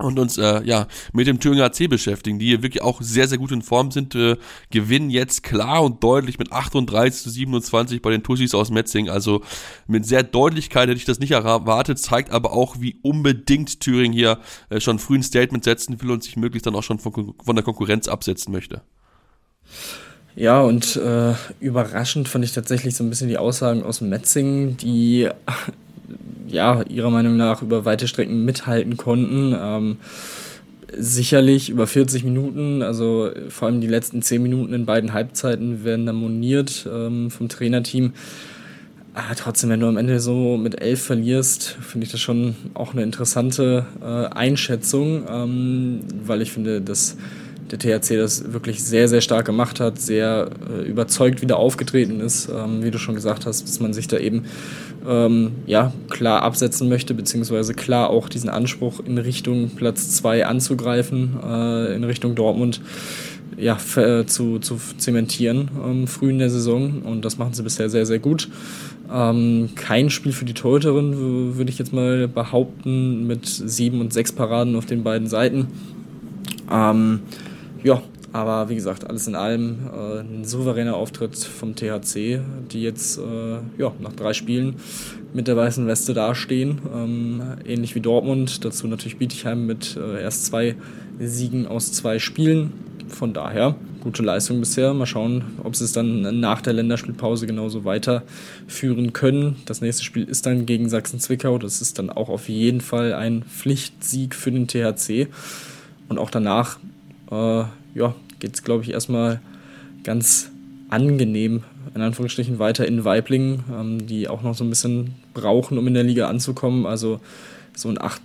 und uns äh, ja mit dem Thüringer AC beschäftigen, die hier wirklich auch sehr, sehr gut in Form sind, äh, gewinnen jetzt klar und deutlich mit 38 zu 27 bei den Tussis aus Metzing. Also mit sehr Deutlichkeit hätte ich das nicht erwartet, zeigt aber auch, wie unbedingt Thüringen hier äh, schon früh ein Statement setzen will und sich möglichst dann auch schon von, von der Konkurrenz absetzen möchte. Ja, und äh, überraschend fand ich tatsächlich so ein bisschen die Aussagen aus Metzing, die ja, ihrer Meinung nach über weite Strecken mithalten konnten. Ähm, sicherlich über 40 Minuten, also vor allem die letzten 10 Minuten in beiden Halbzeiten werden da moniert ähm, vom Trainerteam. Aber trotzdem, wenn du am Ende so mit 11 verlierst, finde ich das schon auch eine interessante äh, Einschätzung, ähm, weil ich finde, dass der THC das wirklich sehr, sehr stark gemacht hat, sehr äh, überzeugt wieder aufgetreten ist, ähm, wie du schon gesagt hast, dass man sich da eben ähm, ja, klar absetzen möchte, beziehungsweise klar auch diesen Anspruch in Richtung Platz 2 anzugreifen, äh, in Richtung Dortmund ja, äh, zu, zu zementieren ähm, früh in der Saison. Und das machen sie bisher sehr, sehr gut. Ähm, kein Spiel für die Torhüterin, würde ich jetzt mal behaupten, mit sieben und sechs Paraden auf den beiden Seiten. Ähm, ja, aber wie gesagt, alles in allem äh, ein souveräner Auftritt vom THC, die jetzt äh, ja, nach drei Spielen mit der weißen Weste dastehen. Ähm, ähnlich wie Dortmund. Dazu natürlich Bietigheim mit äh, erst zwei Siegen aus zwei Spielen. Von daher gute Leistung bisher. Mal schauen, ob sie es dann nach der Länderspielpause genauso weiterführen können. Das nächste Spiel ist dann gegen Sachsen-Zwickau. Das ist dann auch auf jeden Fall ein Pflichtsieg für den THC. Und auch danach äh, ja, geht es, glaube ich, erstmal ganz angenehm, in Anführungsstrichen, weiter in Weiblingen, ähm, die auch noch so ein bisschen brauchen, um in der Liga anzukommen. Also so ein 8,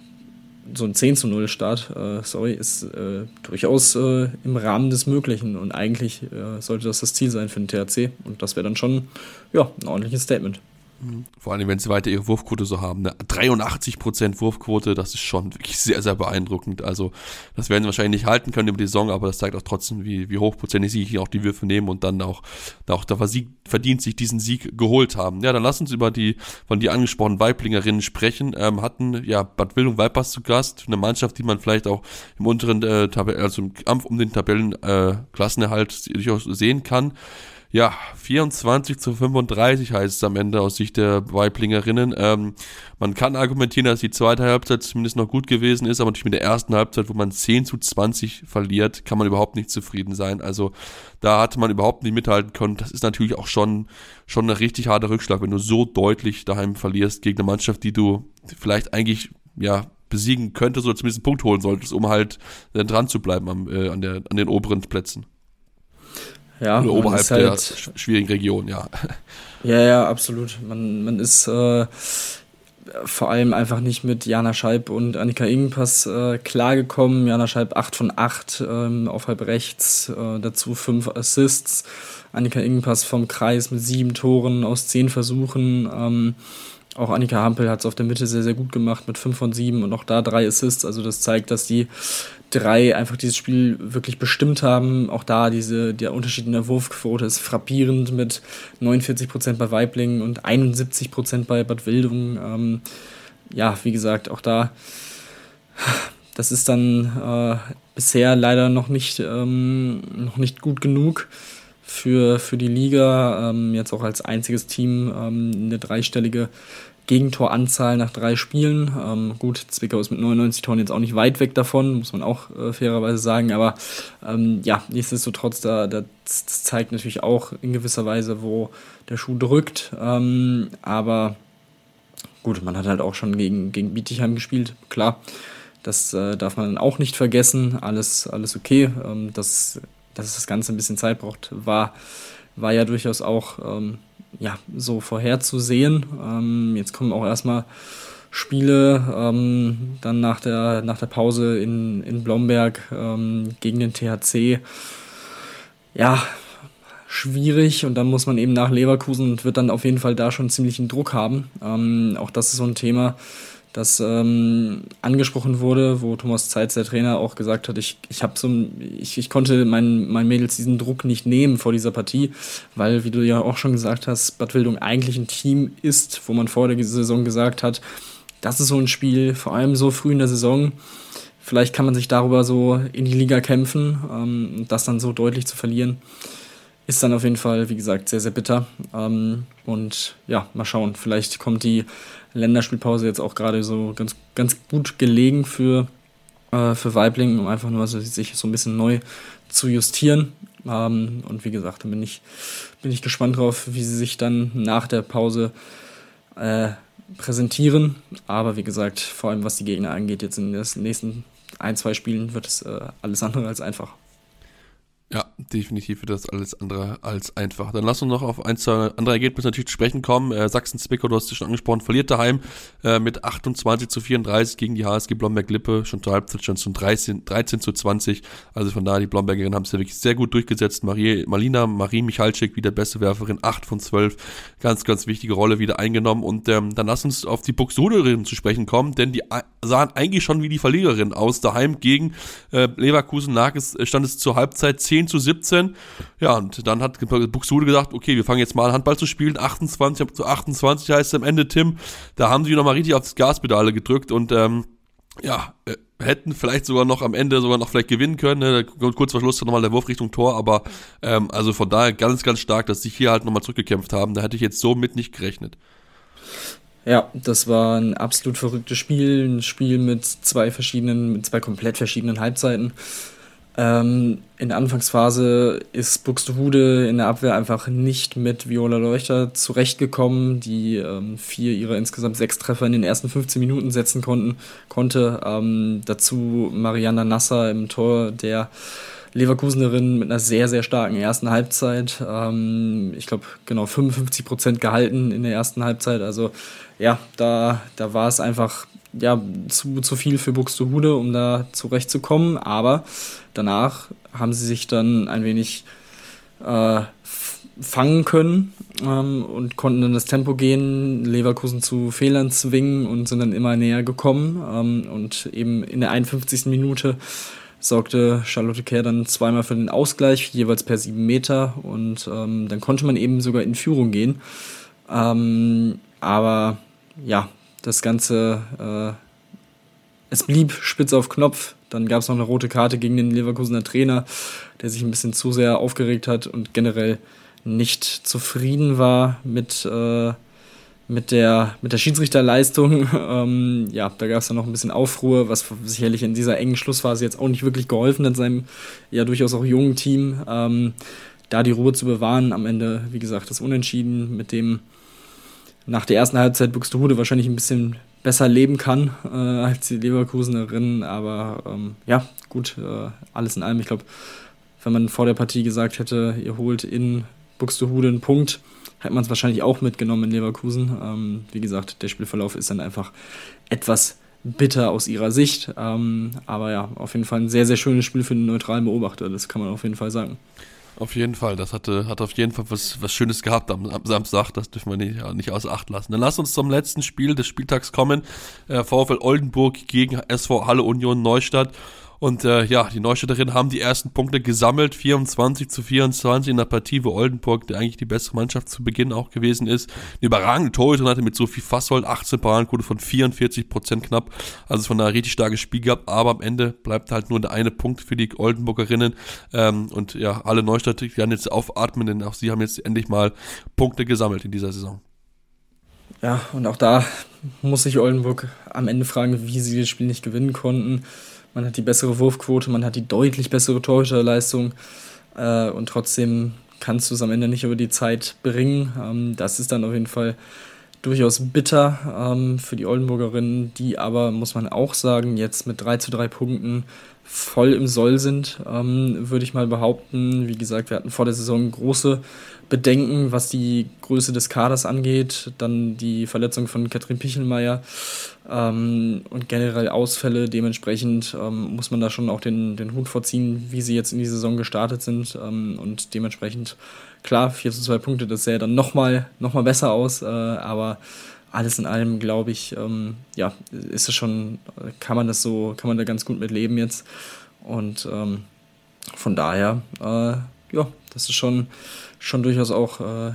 so ein 10 zu 0 Start, äh, sorry, ist äh, durchaus äh, im Rahmen des Möglichen und eigentlich äh, sollte das das Ziel sein für den THC und das wäre dann schon ja, ein ordentliches Statement. Vor allem, wenn sie weiter ihre Wurfquote so haben. Eine 83% Wurfquote, das ist schon wirklich sehr, sehr beeindruckend. Also, das werden sie wahrscheinlich nicht halten können über die Saison, aber das zeigt auch trotzdem, wie, wie hochprozentig sie auch die Würfe nehmen und dann auch, auch Sieg, verdient sich diesen Sieg geholt haben. Ja, dann lass uns über die von dir angesprochenen Weiblingerinnen sprechen. Ähm, hatten ja Bad Wildung Weipers zu Gast, eine Mannschaft, die man vielleicht auch im unteren äh, Tabellen, also im Kampf um den Tabellenklassenerhalt äh, durchaus sehen kann. Ja, 24 zu 35 heißt es am Ende aus Sicht der Weiblingerinnen. Ähm, man kann argumentieren, dass die zweite Halbzeit zumindest noch gut gewesen ist, aber natürlich mit der ersten Halbzeit, wo man 10 zu 20 verliert, kann man überhaupt nicht zufrieden sein. Also da hatte man überhaupt nicht mithalten können. Das ist natürlich auch schon, schon ein richtig harter Rückschlag, wenn du so deutlich daheim verlierst gegen eine Mannschaft, die du vielleicht eigentlich, ja, besiegen könntest oder zumindest einen Punkt holen solltest, um halt dran zu bleiben am, äh, an, der, an den oberen Plätzen. Ja, Oder oberhalb halt, der schwierigen Region, ja. Ja, ja, absolut. Man, man ist äh, vor allem einfach nicht mit Jana Scheib und Annika Ingenpass äh, klargekommen. Jana Scheib 8 von 8 ähm, auf halb rechts, äh, dazu 5 Assists. Annika Ingenpass vom Kreis mit 7 Toren aus 10 Versuchen. Ähm, auch Annika Hampel hat es auf der Mitte sehr, sehr gut gemacht mit 5 von 7 und auch da 3 Assists. Also das zeigt, dass die drei einfach dieses Spiel wirklich bestimmt haben. Auch da diese, der Unterschied in der Wurfquote ist frappierend mit 49% bei Weiblingen und 71% bei Bad Wildung. Ähm, ja, wie gesagt, auch da, das ist dann äh, bisher leider noch nicht, ähm, noch nicht gut genug für, für die Liga. Ähm, jetzt auch als einziges Team ähm, eine dreistellige Gegentoranzahl nach drei Spielen. Ähm, gut, Zwickau ist mit 99 Toren jetzt auch nicht weit weg davon, muss man auch äh, fairerweise sagen. Aber ähm, ja, nichtsdestotrotz, da, das zeigt natürlich auch in gewisser Weise, wo der Schuh drückt. Ähm, aber gut, man hat halt auch schon gegen, gegen Bietigheim gespielt, klar. Das äh, darf man auch nicht vergessen. Alles, alles okay. Ähm, dass, dass das Ganze ein bisschen Zeit braucht, war, war ja durchaus auch ähm, ja, so vorherzusehen. Ähm, jetzt kommen auch erstmal Spiele ähm, dann nach der, nach der Pause in, in Blomberg ähm, gegen den THC. Ja, schwierig und dann muss man eben nach Leverkusen und wird dann auf jeden Fall da schon ziemlichen Druck haben. Ähm, auch das ist so ein Thema das ähm, angesprochen wurde, wo Thomas Zeitz, der Trainer, auch gesagt hat, ich, ich, hab so, ich, ich konnte meinen mein Mädels diesen Druck nicht nehmen vor dieser Partie, weil, wie du ja auch schon gesagt hast, Bad Wildung eigentlich ein Team ist, wo man vor der Saison gesagt hat, das ist so ein Spiel, vor allem so früh in der Saison, vielleicht kann man sich darüber so in die Liga kämpfen, ähm, das dann so deutlich zu verlieren ist dann auf jeden Fall, wie gesagt, sehr, sehr bitter. Ähm, und ja, mal schauen. Vielleicht kommt die Länderspielpause jetzt auch gerade so ganz, ganz gut gelegen für, äh, für Weibling, um einfach nur also sich so ein bisschen neu zu justieren. Ähm, und wie gesagt, da bin ich, bin ich gespannt drauf, wie sie sich dann nach der Pause äh, präsentieren. Aber wie gesagt, vor allem was die Gegner angeht, jetzt in den nächsten ein, zwei Spielen wird es äh, alles andere als einfach. Ja, definitiv wird das alles andere als einfach. Dann lass uns noch auf ein, zwei andere Ergebnisse natürlich zu sprechen kommen. Äh, Sachsen-Zwickau, du hast es schon angesprochen, verliert daheim äh, mit 28 zu 34 gegen die HSG Blomberg-Lippe. Schon zur Halbzeit schon zu 13, 13 zu 20. Also von daher, die Blombergerinnen haben es ja wirklich sehr gut durchgesetzt. Marie, Marlina, Marie Michalczyk, wieder beste Werferin, 8 von 12. Ganz, ganz wichtige Rolle wieder eingenommen. Und ähm, dann lass uns auf die Buxtehuderinnen zu sprechen kommen, denn die sahen eigentlich schon wie die Verliererin aus. Daheim gegen äh, Leverkusen lag es, stand es zur Halbzeit 10 zu 17. Ja, und dann hat Buxtehude gesagt, okay, wir fangen jetzt mal an Handball zu spielen. 28 zu 28 heißt es am Ende, Tim. Da haben sie nochmal richtig aufs Gaspedale gedrückt und ähm, ja, äh, hätten vielleicht sogar noch am Ende sogar noch vielleicht gewinnen können. Ne? Kurz vor Schluss nochmal der Wurf Richtung Tor, aber ähm, also von daher ganz, ganz stark, dass sie hier halt nochmal zurückgekämpft haben. Da hätte ich jetzt so mit nicht gerechnet. Ja, das war ein absolut verrücktes Spiel, ein Spiel mit zwei verschiedenen, mit zwei komplett verschiedenen Halbzeiten. Ähm, in der Anfangsphase ist Buxtehude in der Abwehr einfach nicht mit Viola Leuchter zurechtgekommen, die ähm, vier ihrer insgesamt sechs Treffer in den ersten 15 Minuten setzen konnten, konnte. Ähm, dazu Mariana Nasser im Tor, der Leverkusenerin mit einer sehr, sehr starken ersten Halbzeit. Ähm, ich glaube, genau 55 Prozent gehalten in der ersten Halbzeit. Also ja, da, da war es einfach ja, zu, zu viel für Buxtehude, um da zurechtzukommen. Aber danach haben sie sich dann ein wenig äh, fangen können ähm, und konnten dann das Tempo gehen, Leverkusen zu Fehlern zwingen und sind dann immer näher gekommen. Ähm, und eben in der 51. Minute sorgte Charlotte Kerr dann zweimal für den Ausgleich, jeweils per sieben Meter. Und ähm, dann konnte man eben sogar in Führung gehen. Ähm, aber ja, das Ganze, äh, es blieb spitz auf Knopf. Dann gab es noch eine rote Karte gegen den Leverkusener Trainer, der sich ein bisschen zu sehr aufgeregt hat und generell nicht zufrieden war mit, äh, mit der, mit der Schiedsrichterleistung. Ähm, ja, da gab es dann noch ein bisschen Aufruhr, was sicherlich in dieser engen Schlussphase jetzt auch nicht wirklich geholfen hat, seinem ja durchaus auch jungen Team. Ähm, da die Ruhe zu bewahren, am Ende, wie gesagt, das Unentschieden, mit dem nach der ersten Halbzeit Buxtehude wahrscheinlich ein bisschen besser leben kann äh, als die Leverkusenerin. Aber ähm, ja, gut, äh, alles in allem. Ich glaube, wenn man vor der Partie gesagt hätte, ihr holt in Buxtehude einen Punkt, hätte man es wahrscheinlich auch mitgenommen in Leverkusen. Ähm, wie gesagt, der Spielverlauf ist dann einfach etwas bitter aus ihrer Sicht. Ähm, aber ja, auf jeden Fall ein sehr, sehr schönes Spiel für den neutralen Beobachter, das kann man auf jeden Fall sagen. Auf jeden Fall, das hatte, hat auf jeden Fall was, was Schönes gehabt am, am Samstag, das dürfen wir nicht, ja, nicht außer Acht lassen. Dann lass uns zum letzten Spiel des Spieltags kommen. Äh, VfL Oldenburg gegen SV Halle Union Neustadt. Und äh, ja, die Neustädterinnen haben die ersten Punkte gesammelt, 24 zu 24 in der Partie, wo Oldenburg, der eigentlich die bessere Mannschaft zu Beginn auch gewesen ist, eine überragende Torhüterin hatte mit Sophie Fassold, 18 Paradenquote von 44 Prozent knapp, also von einer richtig starkes Spiel gehabt, aber am Ende bleibt halt nur der eine Punkt für die Oldenburgerinnen ähm, und ja, alle Neustadt werden jetzt aufatmen, denn auch sie haben jetzt endlich mal Punkte gesammelt in dieser Saison. Ja, und auch da muss sich Oldenburg am Ende fragen, wie sie das Spiel nicht gewinnen konnten. Man hat die bessere Wurfquote, man hat die deutlich bessere Torhüterleistung äh, und trotzdem kannst du es am Ende nicht über die Zeit bringen. Ähm, das ist dann auf jeden Fall durchaus bitter ähm, für die Oldenburgerinnen, die aber, muss man auch sagen, jetzt mit 3 zu 3 Punkten voll im Soll sind, ähm, würde ich mal behaupten. Wie gesagt, wir hatten vor der Saison große Bedenken, was die Größe des Kaders angeht, dann die Verletzung von Katrin Pichelmeier ähm, und generell Ausfälle. Dementsprechend ähm, muss man da schon auch den, den Hut vorziehen, wie sie jetzt in die Saison gestartet sind. Ähm, und dementsprechend, klar, 4 zu 2 Punkte, das sähe dann nochmal noch mal besser aus, äh, aber alles in allem, glaube ich, ähm, ja, ist es schon, kann man das so, kann man da ganz gut mit leben jetzt. Und ähm, von daher, äh, ja, das ist schon schon durchaus auch äh,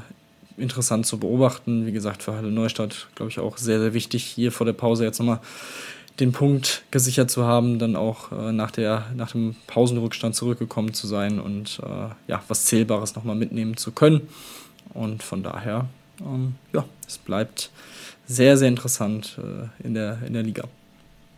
interessant zu beobachten. Wie gesagt, für Halle Neustadt, glaube ich, auch sehr, sehr wichtig, hier vor der Pause jetzt nochmal den Punkt gesichert zu haben, dann auch äh, nach, der, nach dem Pausenrückstand zurückgekommen zu sein und äh, ja, was Zählbares nochmal mitnehmen zu können. Und von daher, ähm, ja, es bleibt sehr, sehr interessant äh, in, der, in der Liga.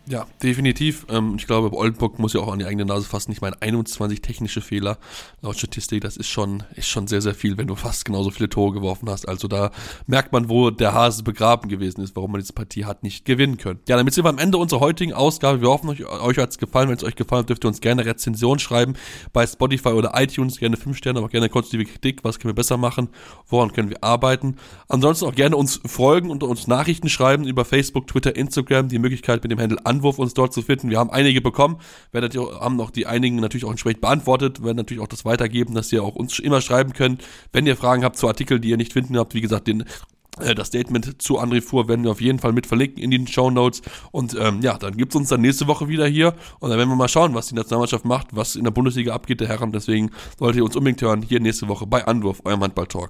Ja, definitiv. Ähm, ich glaube, Oldenburg muss ja auch an die eigene Nase fassen. Ich meine, 21 technische Fehler laut Statistik, das ist schon, ist schon sehr, sehr viel, wenn du fast genauso viele Tore geworfen hast. Also da merkt man, wo der Hase begraben gewesen ist, warum man diese Partie hat nicht gewinnen können. Ja, damit sind wir am Ende unserer heutigen Ausgabe. Wir hoffen, euch, euch hat es gefallen. Wenn es euch gefallen hat, dürft ihr uns gerne Rezension schreiben bei Spotify oder iTunes. Gerne 5 Sterne, aber gerne konstruktive Kritik. Was können wir besser machen? Woran können wir arbeiten? Ansonsten auch gerne uns folgen und uns Nachrichten schreiben über Facebook, Twitter, Instagram. Die Möglichkeit mit dem Handel Anwurf uns dort zu finden. Wir haben einige bekommen, natürlich, haben noch die einigen natürlich auch entsprechend beantwortet, werden natürlich auch das weitergeben, dass ihr auch uns immer schreiben könnt. Wenn ihr Fragen habt zu Artikeln, die ihr nicht finden habt, wie gesagt, den äh, das Statement zu André Fuhr werden wir auf jeden Fall mit verlinken in den Show Notes. Und ähm, ja, dann gibt's uns dann nächste Woche wieder hier. Und dann werden wir mal schauen, was die Nationalmannschaft macht, was in der Bundesliga abgeht, der Herren. Deswegen solltet ihr uns unbedingt hören, hier nächste Woche bei Anwurf, eurem Handball-Talk.